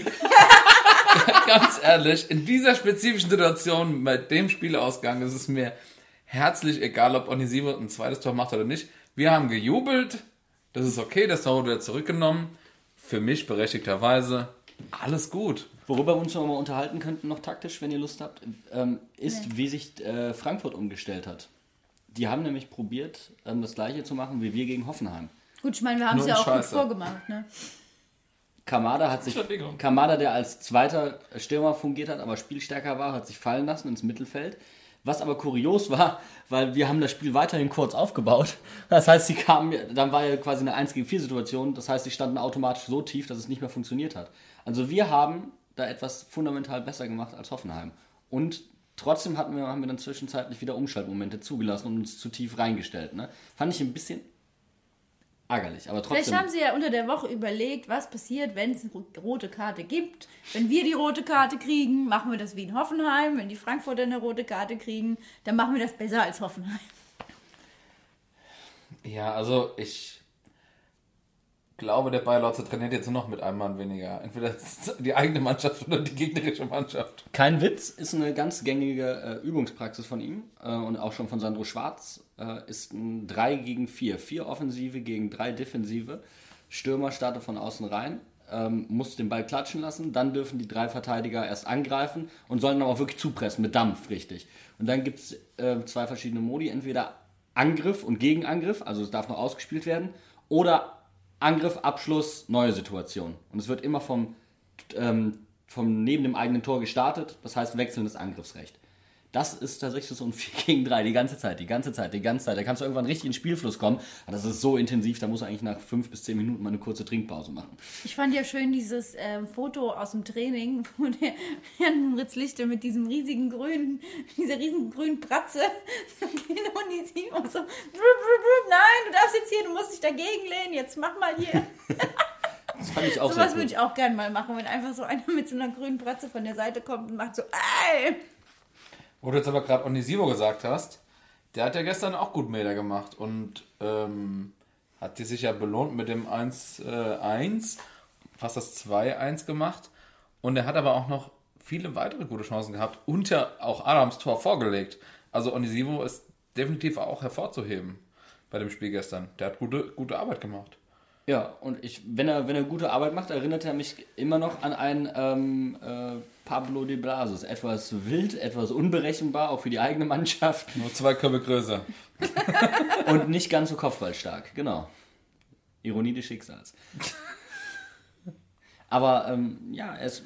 ganz ehrlich, in dieser spezifischen Situation, bei dem Spielausgang, ist es mir herzlich egal, ob Onisivo ein zweites Tor macht oder nicht. Wir haben gejubelt, das ist okay, das Tor wurde wieder zurückgenommen. Für mich berechtigterweise alles gut. Worüber wir uns noch mal unterhalten könnten, noch taktisch, wenn ihr Lust habt, ähm, ist, wie sich äh, Frankfurt umgestellt hat. Die haben nämlich probiert, ähm, das gleiche zu machen wie wir gegen Hoffenheim. Gut, ich meine, wir haben es ja auch Scheiße. gut vorgemacht, ne? Kamada hat sich. Kamada, der als zweiter Stürmer fungiert hat, aber spielstärker war, hat sich fallen lassen ins Mittelfeld. Was aber kurios war, weil wir haben das Spiel weiterhin kurz aufgebaut. Das heißt, sie kamen, dann war ja quasi eine 1 gegen 4 Situation. Das heißt, sie standen automatisch so tief, dass es nicht mehr funktioniert hat. Also wir haben da etwas fundamental besser gemacht als Hoffenheim. Und trotzdem hatten wir, haben wir dann zwischenzeitlich wieder Umschaltmomente zugelassen und uns zu tief reingestellt. Ne? Fand ich ein bisschen ärgerlich, aber trotzdem. Vielleicht haben sie ja unter der Woche überlegt, was passiert, wenn es eine ro- rote Karte gibt. Wenn wir die rote Karte kriegen, machen wir das wie in Hoffenheim. Wenn die Frankfurter eine rote Karte kriegen, dann machen wir das besser als Hoffenheim. Ja, also ich glaube, der Bayer Lotze trainiert jetzt nur noch mit einem Mann weniger. Entweder die eigene Mannschaft oder die gegnerische Mannschaft. Kein Witz, ist eine ganz gängige äh, Übungspraxis von ihm äh, und auch schon von Sandro Schwarz. Äh, ist ein 3 gegen 4. Vier Offensive gegen drei Defensive. Stürmer startet von außen rein, ähm, muss den Ball klatschen lassen, dann dürfen die drei Verteidiger erst angreifen und sollen dann auch wirklich zupressen, mit Dampf, richtig. Und dann gibt es äh, zwei verschiedene Modi, entweder Angriff und Gegenangriff, also es darf noch ausgespielt werden, oder Angriff, Abschluss, neue Situation. Und es wird immer vom ähm, vom neben dem eigenen Tor gestartet, das heißt wechselndes Angriffsrecht. Das ist tatsächlich so ein 4 gegen 3, die ganze Zeit, die ganze Zeit, die ganze Zeit. Da kannst du irgendwann richtig in den Spielfluss kommen. Aber das ist so intensiv, da musst du eigentlich nach 5 bis 10 Minuten mal eine kurze Trinkpause machen. Ich fand ja schön dieses ähm, Foto aus dem Training, wo der Jan Fritz Lichte mit diesem riesigen grünen, dieser riesigen grünen Bratze so gehen und die sieht und so, brr, brr, brr, nein, du darfst jetzt hier, du musst dich dagegen lehnen, jetzt mach mal hier. Das fand ich auch Sowas sehr würde ich auch gerne mal machen, wenn einfach so einer mit so einer grünen Bratze von der Seite kommt und macht so, ey! Wo du jetzt aber gerade Onisivo gesagt hast, der hat ja gestern auch gut Meter gemacht und ähm, hat die sich ja belohnt mit dem 1-1, fast das 2-1 gemacht. Und er hat aber auch noch viele weitere gute Chancen gehabt und ja auch Adams Tor vorgelegt. Also Onisivo ist definitiv auch hervorzuheben bei dem Spiel gestern. Der hat gute, gute Arbeit gemacht. Ja, und ich, wenn er, wenn er gute Arbeit macht, erinnert er mich immer noch an einen ähm, äh, Pablo de Blasis. Etwas wild, etwas unberechenbar, auch für die eigene Mannschaft. Nur zwei Körbe größer. Und nicht ganz so kopfballstark, genau. Ironie des Schicksals. Aber ähm, ja, er ist,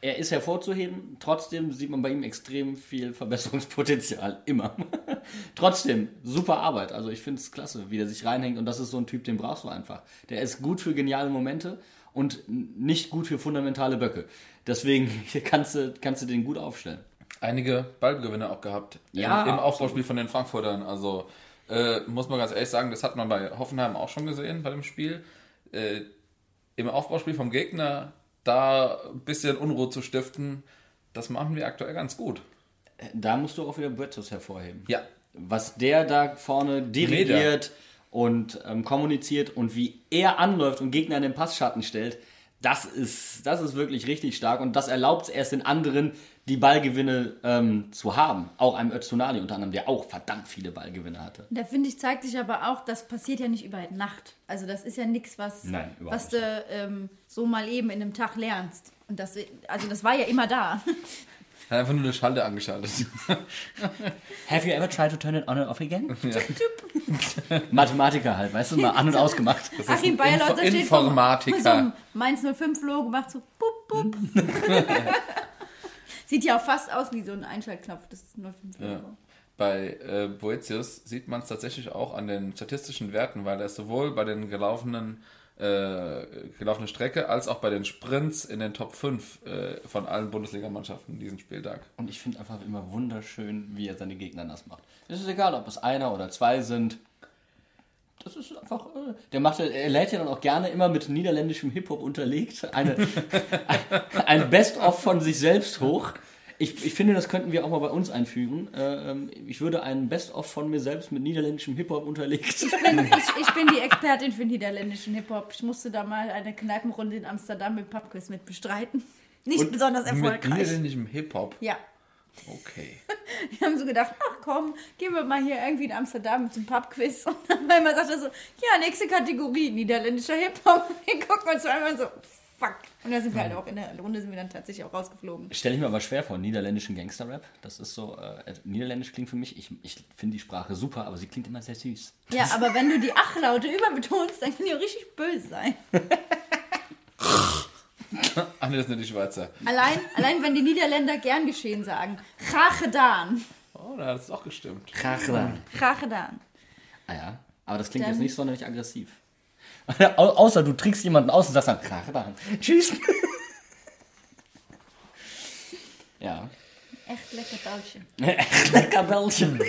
er ist hervorzuheben. Trotzdem sieht man bei ihm extrem viel Verbesserungspotenzial. Immer. Trotzdem, super Arbeit. Also ich finde es klasse, wie der sich reinhängt. Und das ist so ein Typ, den brauchst du einfach. Der ist gut für geniale Momente und nicht gut für fundamentale Böcke. Deswegen kannst du, kannst du den gut aufstellen. einige Ballgewinne auch gehabt Ja, im, im Aufbauspiel von den Frankfurtern. Also äh, muss man ganz ehrlich sagen, das hat man bei Hoffenheim auch schon gesehen bei dem Spiel. Äh, Im Aufbauspiel vom Gegner da ein bisschen Unruhe zu stiften, das machen wir aktuell ganz gut. Da musst du auch wieder Bötzos hervorheben. Ja, was der da vorne dirigiert und ähm, kommuniziert und wie er anläuft und Gegner in den Passschatten stellt, das ist, das ist wirklich richtig stark und das erlaubt es erst den anderen, die Ballgewinne ähm, zu haben. Auch einem Öztunali unter anderem, der auch verdammt viele Ballgewinne hatte. Da finde ich, zeigt sich aber auch, das passiert ja nicht über Nacht. Also das ist ja nichts, was, Nein, was du ähm, so mal eben in einem Tag lernst. Und das, also das war ja immer da. Hat einfach nur eine Schalte angeschaltet. Have you ever tried to turn it on and off again? Mathematiker halt, weißt du, mal an- und ausgemacht. Achim Bayerlautzer Info- steht vom- Informatiker. so einem Mainz 05 Logo, macht so bup, bup. Sieht ja auch fast aus wie so ein Einschaltknopf, das 05 Logo. Ja. Bei äh, Boetius sieht man es tatsächlich auch an den statistischen Werten, weil er ist sowohl bei den gelaufenen äh, gelaufene Strecke als auch bei den Sprints in den Top 5 äh, von allen Bundesligamannschaften diesen Spieltag. Und ich finde einfach immer wunderschön, wie er seine Gegner nass macht. Es ist egal, ob es einer oder zwei sind. Das ist einfach. Äh, der macht, er lädt ja dann auch gerne immer mit niederländischem Hip-Hop unterlegt eine, ein, ein Best-of von sich selbst hoch. Ich, ich finde, das könnten wir auch mal bei uns einfügen. Äh, ähm, ich würde einen Best-of von mir selbst mit niederländischem Hip-Hop unterlegt. Ich bin, ich, ich bin die Expertin für niederländischen Hip-Hop. Ich musste da mal eine Kneipenrunde in Amsterdam mit Pubquiz mit bestreiten. Nicht besonders Mit erfolgreich. niederländischem Hip-Hop. Ja, Okay. wir haben so gedacht, ach komm, gehen wir mal hier irgendwie in Amsterdam zum Pubquiz. Und dann einmal sagt er so, ja, nächste Kategorie, niederländischer Hip-Hop. Wir gucken uns einmal so, fuck. Und da sind wir halt auch in der Runde sind wir dann tatsächlich auch rausgeflogen. Stelle ich mir aber schwer vor, niederländischen Gangster-Rap. Das ist so, äh, niederländisch klingt für mich, ich, ich finde die Sprache super, aber sie klingt immer sehr süß. Ja, aber wenn du die Achlaute überbetonst, dann kann die auch richtig böse sein. Ach nee, das sind die Schweizer. Allein, allein wenn die Niederländer gern geschehen sagen. Rachedan. Oh, da hat es auch gestimmt. Krachlan. Rachedan. Ah ja, aber das klingt Dann- jetzt nicht sonderlich aggressiv. Au außer du trickst jemanden aus und sagst dann, Krachlan. Tschüss. ja. Echt lecker Bällchen. Lecker Bällchen.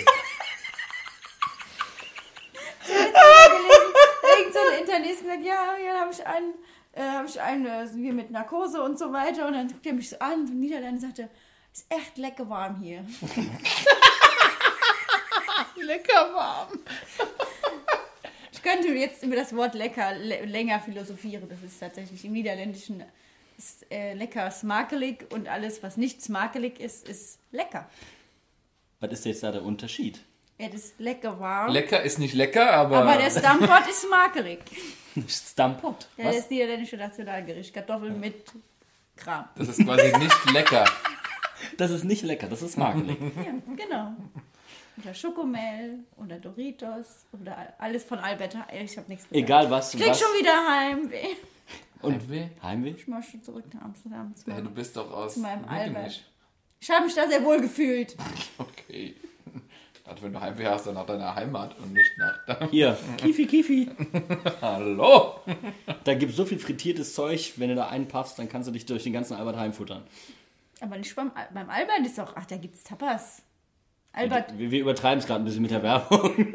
Irgend so ein Internist sagt, ja, ja, habe ich einen, äh, habe ich einen, äh, hier mit Narkose und so weiter. Und dann guckt er mich so an, und Niederländer sagte, ist echt lecker warm hier. Lecker warm. Ich könnte jetzt über das Wort lecker le länger philosophieren. Das ist tatsächlich im Niederländischen ist, äh, lecker smakelig und alles, was nicht smakelig ist, ist lecker. Was ist jetzt da der Unterschied? Ja, das ist lecker warm. Lecker ist nicht lecker, aber, aber der Stampot ist smakelig. Stampot. Ja, das niederländische Nationalgericht. Kartoffeln mit Kram. das ist quasi nicht lecker. Das ist nicht lecker, das ist makelig. Ja, genau. Oder Schokomehl oder Doritos oder alles von Albert. Ich habe nichts gesagt. Egal was. Ich krieg was. schon wieder Heimweh. Und Heimweh? Heimweh? Ich möchte zurück nach Amsterdam. Zu Hey, du bist doch aus Zu meinem Albert. Ich habe mich da sehr wohl gefühlt. Okay. Also wenn du Heimweh hast, dann nach deiner Heimat und nicht nach deinem... Hier, Kifi, Kifi. Hallo! Da gibt es so viel frittiertes Zeug, wenn du da einpaffst, dann kannst du dich durch den ganzen Albert Heim futtern. Aber nicht beim, Al- beim Albert ist doch, ach, da gibt's Tapas. Albert, Wir, wir übertreiben es gerade ein bisschen mit der Werbung.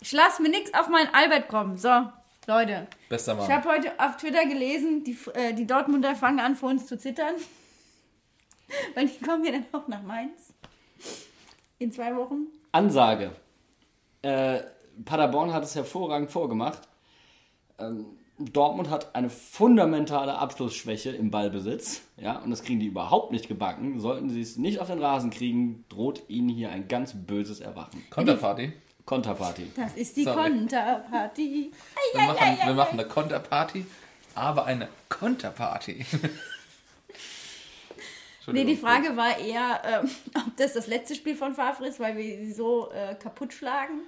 ich lasse mir nichts auf meinen Albert kommen. So, Leute. Bester Ich Mann. habe heute auf Twitter gelesen, die, äh, die Dortmunder fangen an, vor uns zu zittern. Weil die kommen ja dann auch nach Mainz. In zwei Wochen. Ansage. Äh, Paderborn hat es hervorragend vorgemacht. Ähm, Dortmund hat eine fundamentale Abschlussschwäche im Ballbesitz. Ja, und das kriegen die überhaupt nicht gebacken. Sollten sie es nicht auf den Rasen kriegen, droht ihnen hier ein ganz böses Erwachen. Konterparty. Konterparty. Das ist die Sorry. Konterparty. Wir machen, wir machen eine Konterparty, aber eine Konterparty. Nee, die. Frage war eher, ähm, ob das das letzte Spiel von Favre ist, weil wir sie so äh, kaputt schlagen.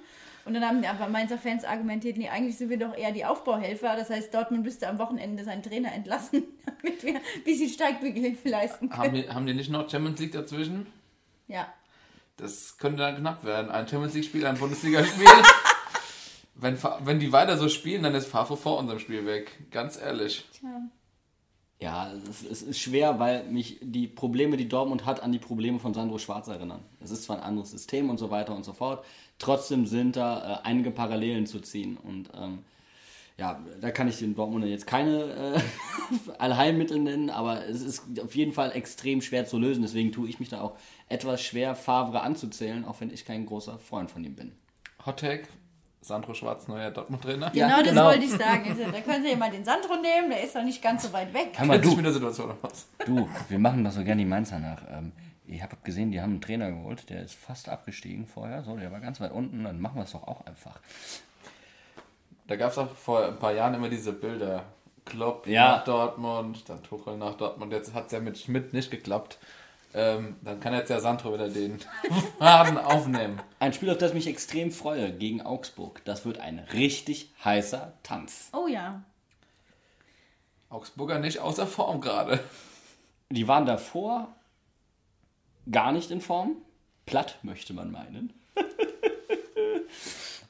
Und dann haben die aber Mainzer Fans argumentiert, nee, eigentlich sind wir doch eher die Aufbauhelfer. Das heißt, Dortmund müsste am Wochenende seinen Trainer entlassen, damit wir ein bisschen Steigbügelhilfe leisten können. Haben die, haben die nicht noch Champions League dazwischen? Ja. Das könnte dann knapp werden. Ein Champions League-Spiel, ein Bundesligaspiel. wenn, wenn die weiter so spielen, dann ist Favre vor unserem Spiel weg. Ganz ehrlich. Tja. Ja, es, es ist schwer, weil mich die Probleme, die Dortmund hat, an die Probleme von Sandro Schwarz erinnern. Es ist zwar ein anderes System und so weiter und so fort. Trotzdem sind da äh, einige Parallelen zu ziehen. Und ähm, ja, da kann ich den Dortmunder jetzt keine äh, Allheilmittel nennen, aber es ist auf jeden Fall extrem schwer zu lösen. Deswegen tue ich mich da auch etwas schwer, Favre anzuzählen, auch wenn ich kein großer Freund von ihm bin. Hot Take. Sandro Schwarz, neuer Dortmund-Trainer. Ja, Genau, das genau. wollte ich sagen. Also, Da können Sie ja mal den Sandro nehmen, der ist doch nicht ganz so weit weg. Hör mal, du, mit der Situation aus. du, wir machen das so gerne die Mainzer nach. Ähm, ich habe gesehen, die haben einen Trainer geholt, der ist fast abgestiegen vorher, so, der war ganz weit unten, dann machen wir es doch auch einfach. Da gab es auch vor ein paar Jahren immer diese Bilder. Klopp Ja. nach Dortmund, dann Tuchel nach Dortmund. Jetzt hat es ja mit Schmidt nicht geklappt. Ähm, dann kann jetzt ja Sandro wieder den Faden aufnehmen. Ein Spiel, auf das ich mich extrem freue, gegen Augsburg. Das wird ein richtig heißer Tanz. Oh ja. Augsburger nicht außer Form gerade. Die waren davor gar nicht in Form. Platt, möchte man meinen.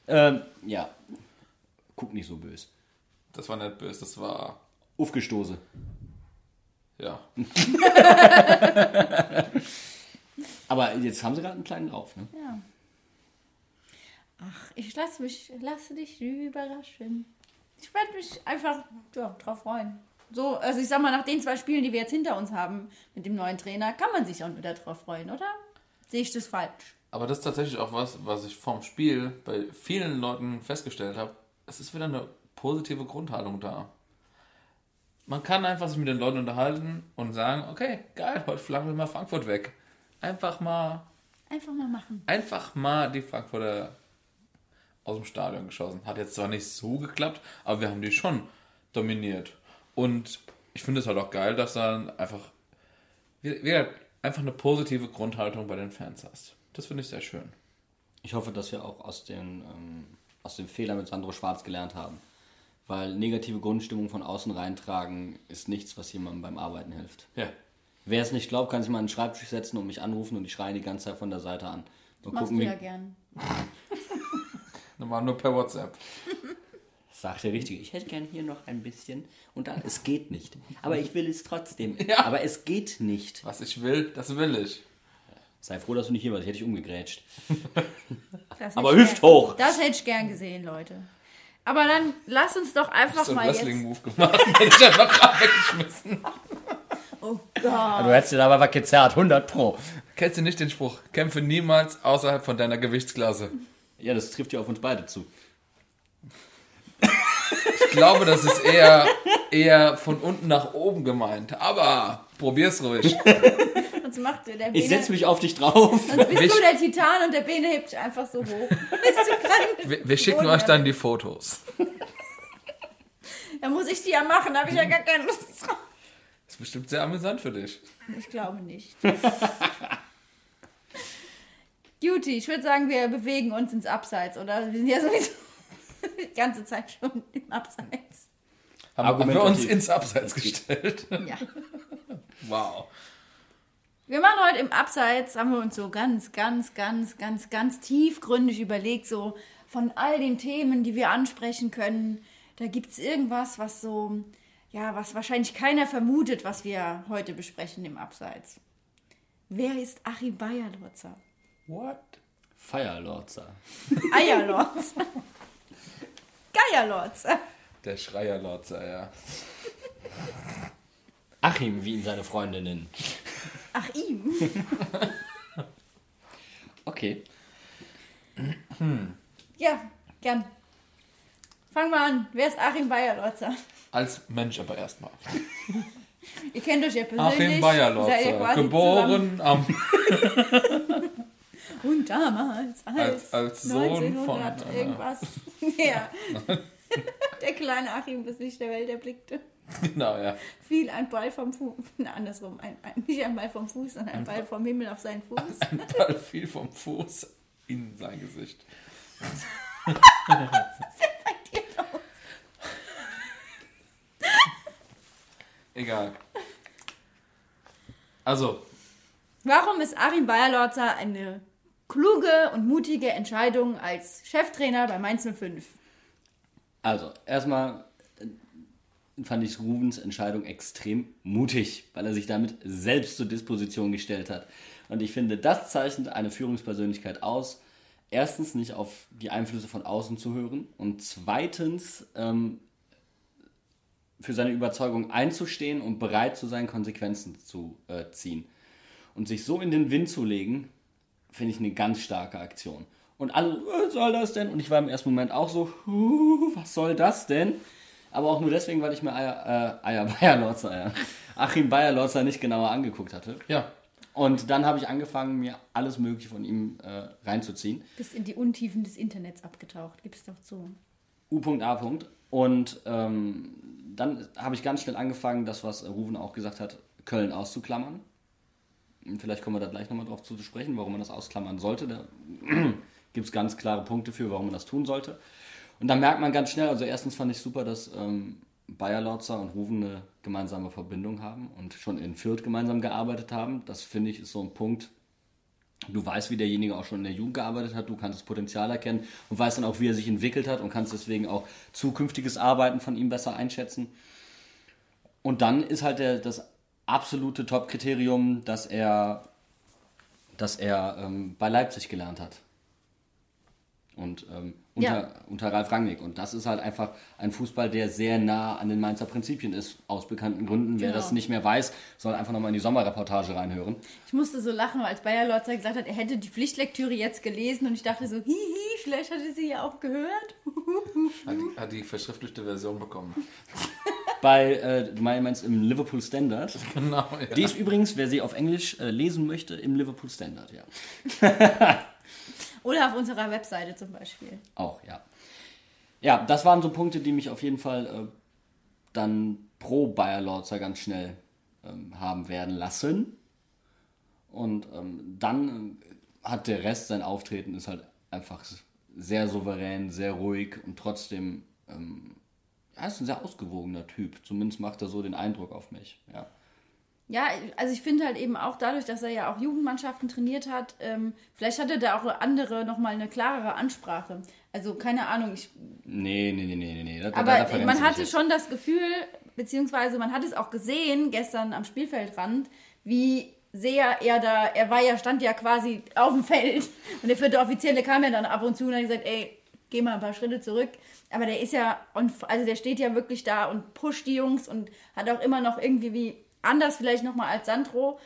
ähm, ja, guck nicht so böse. Das war nicht böse, das war. Aufgestoße. Ja. Aber jetzt haben sie gerade einen kleinen drauf. Ne? Ja. Ach, ich lasse mich, lasse dich überraschen. Ich werde mich einfach ja, drauf freuen. So, also ich sag mal, nach den zwei Spielen, die wir jetzt hinter uns haben mit dem neuen Trainer, kann man sich auch wieder drauf freuen, oder? Sehe ich das falsch? Aber das ist tatsächlich auch was, was ich vorm Spiel bei vielen Leuten festgestellt habe. Es ist wieder eine positive Grundhaltung da. Man kann einfach sich mit den Leuten unterhalten und sagen, okay, geil, heute flaggen wir mal Frankfurt weg. Einfach mal, Einfach mal machen. einfach mal die Frankfurter aus dem Stadion geschossen. Hat jetzt zwar nicht so geklappt, aber wir haben die schon dominiert. Und ich finde es halt auch geil, dass dann einfach wieder einfach eine positive Grundhaltung bei den Fans hast. Das finde ich sehr schön. Ich hoffe, dass wir auch aus den, ähm, aus dem Fehler mit Sandro Schwarz gelernt haben. Weil negative Grundstimmung von außen reintragen ist nichts, was jemandem beim Arbeiten hilft. Ja. Wer es nicht glaubt, kann sich mal an den Schreibtisch setzen und mich anrufen und ich schreie die ganze Zeit von der Seite an. Mal Machst gucken, du wie, ja gern. Normal nur per WhatsApp. Sagt der Richtige, ich hätte gern hier noch ein bisschen. Und dann, es geht nicht. Aber ich will es trotzdem. Ja. Aber es geht nicht. Was ich will, das will ich. Sei froh, dass du nicht hier warst. Ich hätte dich umgegrätscht. Das Aber Hüft gern- hoch. Das hätte ich gern gesehen, Leute. Aber dann lass uns doch einfach So einen mal jetzt. Wrestling-Move gemacht. Hätte ich einfach gerade weggeschmissen. Oh Gott. Du hättest dir aber was gezerrt, 100 Pro. Kennst du nicht den Spruch? Kämpfe niemals außerhalb von deiner Gewichtsklasse. Ja, das trifft ja auf uns beide zu. Ich glaube, das ist eher, eher von unten nach oben gemeint. Aber probier's ruhig. Sonst macht der Bene, Ich setze mich auf dich drauf. sonst bist Mich- du der Titan und der Bene hebt sich einfach so hoch. Bist du krank? Wir, wir schicken euch dann die Fotos. Da muss ich die ja machen, da habe ich ja gar keine Lust drauf. Ist bestimmt sehr amüsant für dich. Ich glaube nicht. Beauty, ich würde sagen, wir bewegen uns ins Abseits, oder? Wir sind ja sowieso die ganze Zeit schon im Abseits. Haben, wir uns ins Abseits gestellt. Ja. Wow. Wir machen heute im Abseits, haben wir uns so ganz, ganz, ganz, ganz, ganz tiefgründig überlegt, so von all den Themen, die wir ansprechen können, da gibt es irgendwas, was so, ja, was wahrscheinlich keiner vermutet, was wir heute besprechen im Abseits. Wer ist Achim Bayerlotzer? What? Feierlorzer. Eierlotzer. Geierlotzer. Der Schreierlotzer, ja. Achim, wie ihn seine Freunde nennen. Ach, ihm. Okay. Ja, gern. Fang mal an. Wer ist Achim Bayerlotzer? Als Mensch aber erstmal. Ihr kennt euch ja persönlich. Achim Bayerlotzer, geboren am, zusammen. Und damals, als, Als- als Sohn 1900 von, irgendwas. ja. Der kleine Achim bis nicht der Welt erblickte. genau, ja. Fiel ein Ball vom Fuß. Andersrum. Ein, ein, nicht ein Ball vom Fuß, sondern ein Ball vom Himmel auf seinen Fuß. Ein Ball fiel vom Fuß in sein Gesicht. Egal. Also, Warum ist Achim Bayerlotzer eine kluge und mutige Entscheidung als Cheftrainer bei Mainz 05? Also, erstmal äh, fand ich Rubens Entscheidung extrem mutig, weil er sich damit selbst zur Disposition gestellt hat. Und ich finde, das zeichnet eine Führungspersönlichkeit aus. Erstens nicht auf die Einflüsse von außen zu hören und zweitens ähm, für seine Überzeugung einzustehen und bereit zu sein, Konsequenzen zu äh, ziehen. Und sich so in den Wind zu legen, finde ich eine ganz starke Aktion. Und alle, was soll das denn? Und ich war im ersten Moment auch so, "Huh, was soll das denn? Aber auch nur deswegen, weil ich mir Eier, äh, Eier Bayerlotzer, ja. Achim Bayerlotzer nicht genauer angeguckt hatte. ja. Und dann habe ich angefangen, mir alles Mögliche von ihm äh, reinzuziehen. Bist in die Untiefen des Internets abgetaucht. Gib's doch zu. U.A. Und ähm, dann habe ich ganz schnell angefangen, das, was Ruven auch gesagt hat, Köln auszuklammern. Vielleicht kommen wir da gleich nochmal drauf zu sprechen, warum man das ausklammern sollte. Da gibt es ganz klare Punkte für, warum man das tun sollte. Und dann merkt man ganz schnell, also erstens fand ich super, dass ähm, Bayer Lotzer und Ruven eine gemeinsame Verbindung haben und schon in Fürth gemeinsam gearbeitet haben. Das finde ich ist so ein Punkt, Du weißt, wie derjenige auch schon in der Jugend gearbeitet hat, du kannst das Potenzial erkennen und weißt dann auch, wie er sich entwickelt hat und kannst deswegen auch zukünftiges Arbeiten von ihm besser einschätzen. Und dann ist halt der, das absolute Top-Kriterium, dass er, dass er ähm, bei Leipzig gelernt hat. Und ähm, unter, Ja. unter Ralf Rangnick. Und das ist halt einfach ein Fußball, der sehr nah an den Mainzer Prinzipien ist, aus bekannten Gründen. Wer Genau. das nicht mehr weiß, soll einfach nochmal in die Sommerreportage reinhören. Ich musste so lachen, als Bayer Lotzer gesagt hat, er hätte die Pflichtlektüre jetzt gelesen und ich dachte so, hihi, vielleicht hat er sie ja auch gehört. Hat die, hat die verschriftlichte Version bekommen. Bei, äh, du meinst im Liverpool Standard. Genau, ja. Die ist übrigens, wer sie auf Englisch äh, lesen möchte, im Liverpool Standard, ja. Oder auf unserer Webseite zum Beispiel. Auch, ja. Ja, das waren so Punkte, die mich auf jeden Fall äh, dann pro Bayer Lorzer ganz schnell ähm, haben werden lassen. Und ähm, dann äh, hat der Rest sein Auftreten ist halt einfach sehr souverän, sehr ruhig und trotzdem, ähm, er ist ein sehr ausgewogener Typ. Zumindest macht er so den Eindruck auf mich, ja. Ja, also ich finde halt eben auch dadurch, dass er ja auch Jugendmannschaften trainiert hat, ähm, vielleicht hatte da auch andere nochmal eine klarere Ansprache. Also keine Ahnung, ich Nee, nee, nee, nee, nee, nee. Da- Aber da man hatte schon das Gefühl, beziehungsweise man hat es auch gesehen gestern am Spielfeldrand, wie sehr er da, er war ja, stand ja quasi auf dem Feld und der vierte Offizielle kam ja dann ab und zu und hat gesagt, ey, geh mal ein paar Schritte zurück. Aber der ist ja, on, also der steht ja wirklich da und pusht die Jungs und hat auch immer noch irgendwie wie anders vielleicht nochmal als Sandro,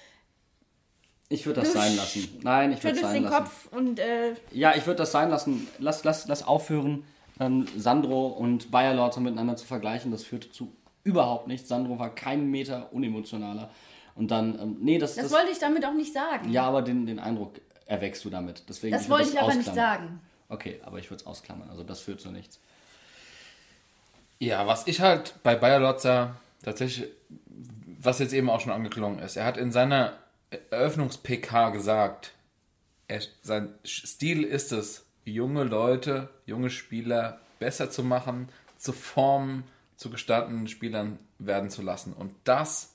Ich würde das Du sein lassen. Nein, ich würde schüttelst sein den lassen. Kopf und äh, Ja, ich würde das sein lassen. Lass, lass, lass aufhören, ähm, Sandro und Bayer Lorzer miteinander zu vergleichen. Das führte zu überhaupt nichts. Sandro war keinen Meter unemotionaler. Und dann, ähm, nee, das, das, das, wollte ich damit auch nicht sagen. Ja, aber den, den Eindruck erwächst du damit. Deswegen, das würd wollte ich aber nicht sagen. Okay, aber ich würde es ausklammern. Also das führt zu nichts. Ja, was ich halt bei Bayer Lotzer tatsächlich, was jetzt eben auch schon angeklungen ist, er hat in seiner Eröffnungs-PK gesagt, er, sein Stil ist es, junge Leute, junge Spieler besser zu machen, zu formen, zu gestandenen Spielern werden zu lassen. Und das,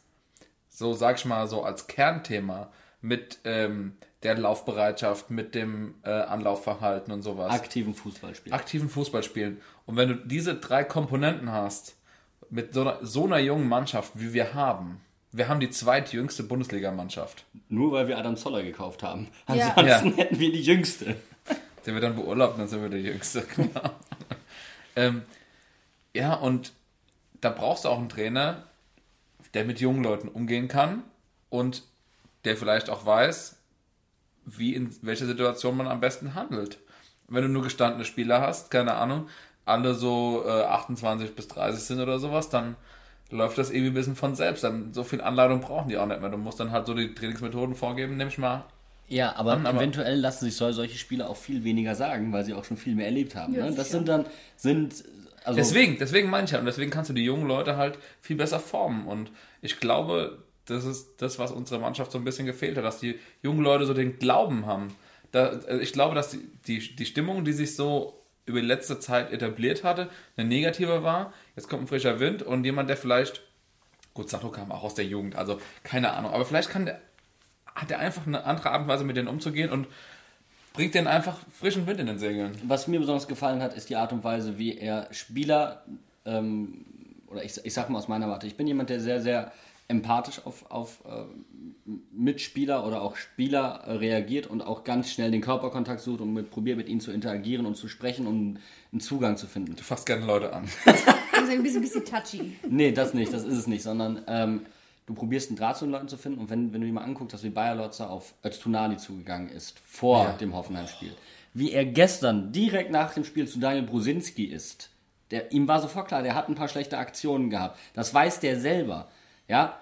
so sag ich mal, so als Kernthema mit ähm, der Laufbereitschaft, mit dem äh, Anlaufverhalten und sowas. Aktiven Fußballspiel. aktiven Fußball spielen. Und wenn du diese drei Komponenten hast, mit so einer, so einer jungen Mannschaft, wie wir haben, wir haben die zweitjüngste Bundesligamannschaft. Nur weil wir Adam Zoller gekauft haben. Ja. Ansonsten Ja. hätten wir die jüngste. Sind wir dann beurlaubt, dann sind wir der Jüngste. Genau. ähm, ja, und da brauchst du auch einen Trainer, der mit jungen Leuten umgehen kann und der vielleicht auch weiß, wie in welcher Situation man am besten handelt. Wenn du nur gestandene Spieler hast, keine Ahnung, alle so äh, 28 bis 30 sind oder sowas, dann läuft das irgendwie ein bisschen von selbst. Dann so viel Anleitung brauchen die auch nicht mehr. Du musst dann halt so die Trainingsmethoden vorgeben, nehme ich mal. Ja, aber, Dann aber- eventuell lassen sich sol- solche Spieler auch viel weniger sagen, weil sie auch schon viel mehr erlebt haben. Ja, ne? Das sicher. sind dann, sind, also, Deswegen, deswegen meine ich ja, und deswegen kannst du die jungen Leute halt viel besser formen. Und ich glaube, das ist das, was unserer Mannschaft so ein bisschen gefehlt hat, dass die jungen Leute so den Glauben haben. Da, äh, ich glaube, dass die, die, die Stimmung, die sich so über die letzte Zeit etabliert hatte, eine negative war. Jetzt kommt ein frischer Wind und jemand, der vielleicht, gut, Sato kam auch aus der Jugend, also keine Ahnung, aber vielleicht kann der, hat er einfach eine andere Art und Weise, mit denen umzugehen und bringt denen einfach frischen Wind in den Segeln. was mir besonders gefallen hat, ist die Art und Weise, wie er Spieler, ähm, oder ich, ich sag mal aus meiner Warte, ich bin jemand, der sehr, sehr empathisch auf, auf äh, Mitspieler oder auch Spieler äh, reagiert und auch ganz schnell den Körperkontakt sucht und mit, probiert mit ihnen zu interagieren und zu sprechen, um einen Zugang zu finden. Du fasst gerne Leute an. Also ein bisschen, bisschen touchy. Nee, das nicht, das ist es nicht, sondern ähm, du probierst einen Draht zu den Leuten zu finden und wenn, wenn du dir mal anguckst, dass wie Bayer Lotzer auf Öztunali zugegangen ist, vor Ja. dem Hoffenheim-Spiel, wie er gestern direkt nach dem Spiel zu Daniel Brusinski ist, der, ihm war sofort klar, der hat ein paar schlechte Aktionen gehabt. Das weiß der selber. Ja,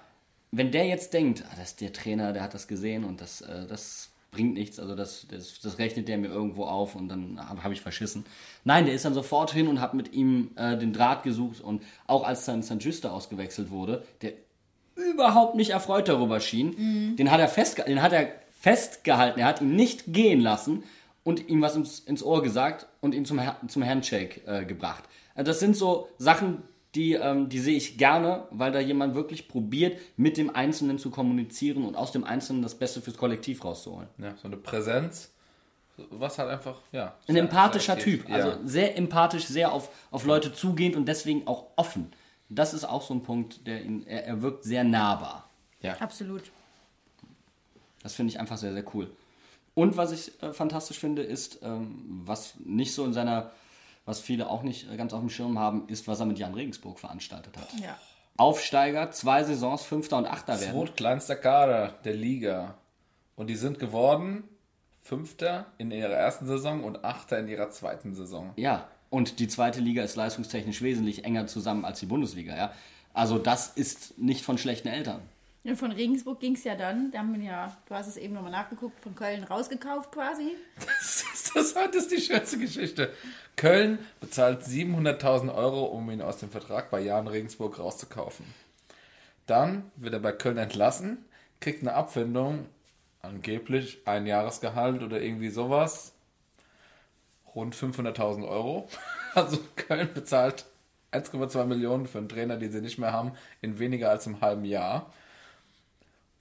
wenn der jetzt denkt, ah, das ist der Trainer, der hat das gesehen und das, äh, das bringt nichts, also das, das, das rechnet der mir irgendwo auf und dann habe hab ich verschissen. Nein, der ist dann sofort hin und hat mit ihm äh, den Draht gesucht und auch als dann St. Juste ausgewechselt wurde, der überhaupt nicht erfreut darüber schien, den, hat er festge den hat er festgehalten, er hat ihn nicht gehen lassen und ihm was ins, ins Ohr gesagt und ihn zum, zum Handshake äh, gebracht. Also das sind so Sachen, die, ähm, die sehe ich gerne, weil da jemand wirklich probiert, mit dem Einzelnen zu kommunizieren und aus dem Einzelnen das Beste fürs Kollektiv rauszuholen. Ja, so eine Präsenz, was halt einfach, ja. Ein empathischer aktiv. Typ, also Ja. sehr empathisch, sehr auf, auf Leute zugehend und deswegen auch offen. Das ist auch so ein Punkt, der ihn, er, er wirkt sehr nahbar. Absolut. Das finde ich einfach sehr, sehr cool. Und was ich äh, fantastisch finde, ist, ähm, was nicht so in seiner, was viele auch nicht äh, ganz auf dem Schirm haben, ist, was er mit Jan Regensburg veranstaltet hat. Ja. Aufsteiger, zwei Saisons, Fünfter und Achter werden. Zweitkleinster Kader der Liga. Und die sind geworden Fünfter in ihrer ersten Saison und Achter in ihrer zweiten Saison. Ja, und die zweite Liga ist leistungstechnisch wesentlich enger zusammen als die Bundesliga, ja. Also das ist nicht von schlechten Eltern. Und von Regensburg ging es ja dann, da haben wir ja, du hast es eben nochmal nachgeguckt, von Köln rausgekauft quasi. Das ist, das, ist die schönste Geschichte. Köln bezahlt 700.000 Euro, um ihn aus dem Vertrag bei Jan Regensburg rauszukaufen. Dann wird er bei Köln entlassen, kriegt eine Abfindung, angeblich ein Jahresgehalt oder irgendwie sowas, rund 500.000 Euro. Also Köln bezahlt 1,2 Millionen für einen Trainer, den sie nicht mehr haben, in weniger als einem halben Jahr.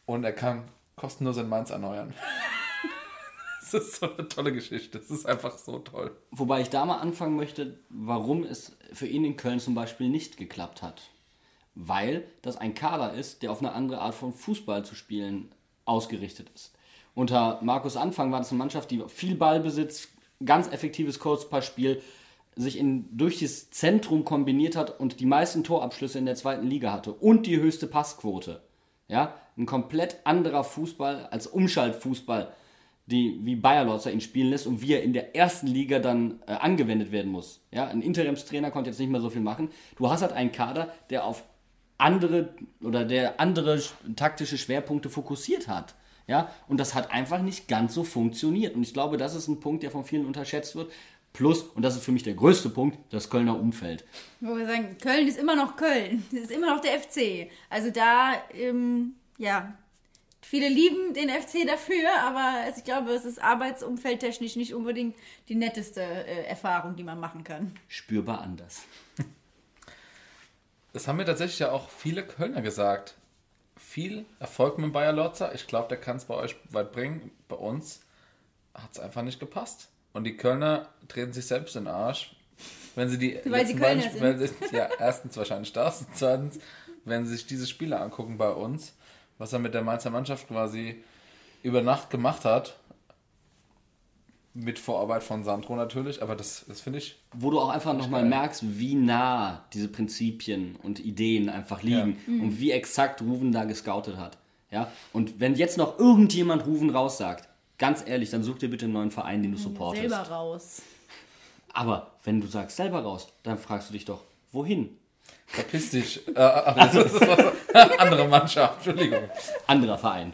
Und er kann kostenlos in Mainz erneuern. Das ist so eine tolle Geschichte. Das ist einfach so toll. Wobei ich da mal anfangen möchte, warum es für ihn in Köln zum Beispiel nicht geklappt hat. Weil das ein Kader ist, der auf eine andere Art von Fußball zu spielen ausgerichtet ist. Unter Markus Anfang war das eine Mannschaft, die viel Ballbesitz, ganz effektives Kurzpassspiel, sich in, durch das Zentrum kombiniert hat und die meisten Torabschlüsse in der zweiten Liga hatte und die höchste Passquote. Ja, ein komplett anderer Fußball als Umschaltfußball, die, wie Bayer Lotzer ihn spielen lässt und wie er in der ersten Liga dann äh, angewendet werden muss. Ja, ein Interimstrainer konnte jetzt nicht mehr so viel machen. Du hast halt einen Kader, der auf andere oder der andere sch- taktische Schwerpunkte fokussiert hat. Ja, und das hat einfach nicht ganz so funktioniert. Und ich glaube, das ist ein Punkt, der von vielen unterschätzt wird. Plus, und das ist für mich der größte Punkt, das Kölner Umfeld. Wo wir sagen, Köln ist immer noch Köln. Das ist immer noch der FC. Also da, ähm, ja, viele lieben den FC dafür, aber ich glaube, es ist arbeitsumfeldtechnisch nicht unbedingt die netteste äh, Erfahrung, die man machen kann. Spürbar anders. Das haben mir tatsächlich ja auch viele Kölner gesagt. viel Erfolg mit Bayer Lorzer. Ich glaube, der kann es bei euch weit bringen. Bei uns hat es einfach nicht gepasst. Und die Kölner treten sich selbst in den Arsch. Wenn sie die Weil sie letzten Kölner beiden- wenn sie, ja, erstens wahrscheinlich das, und zweitens, wenn sie sich diese Spiele angucken bei uns, was er mit der Mainzer Mannschaft quasi über Nacht gemacht hat, mit Vorarbeit von Sandro natürlich, aber das, das finde ich Wo du auch einfach nochmal merkst, wie nah diese Prinzipien und Ideen einfach liegen und wie exakt Ruven da gescoutet hat. Ja? Und wenn jetzt noch irgendjemand Ruven raussagt, ganz ehrlich, dann such dir bitte einen neuen Verein, den du supportest. Selber raus. Aber wenn du sagst selber raus, dann fragst du dich doch, wohin? Verpiss dich. Äh, also, das ist was- andere Mannschaft, Entschuldigung. Anderer Verein.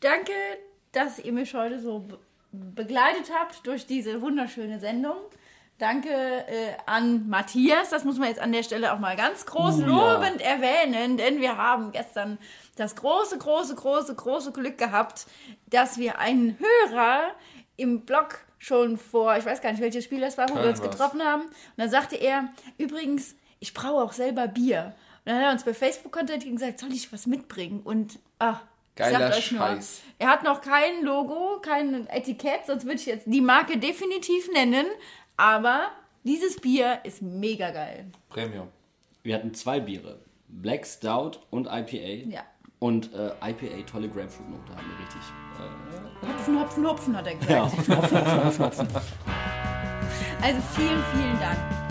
Danke, dass ihr mich heute so be begleitet habt durch diese wunderschöne Sendung. Danke äh, an Matthias, das muss man jetzt an der Stelle auch mal ganz groß Uh, ja. lobend erwähnen, denn wir haben gestern das große, große, große, große Glück gehabt, dass wir einen Hörer im Blog schon vor, ich weiß gar nicht, welches Spiel das war, wo wir Köln uns war's. getroffen haben. Und dann sagte er, übrigens, ich brauche auch selber Bier. Und dann hat er uns bei Facebook kontaktiert und gesagt, soll ich was mitbringen? Und ah, ich Geiler sag euch nur, Scheiß. er hat noch kein Logo, kein Etikett, sonst würde ich jetzt die Marke definitiv nennen. Aber dieses Bier ist mega geil. Premium. Wir hatten zwei Biere. Black Stout und IPA. Ja. Und äh, IPA, tolle Grapefruit-Note haben wir richtig. Hopfen, Hopfen, Hopfen, hat er gesagt. Ja. Also vielen, vielen Dank.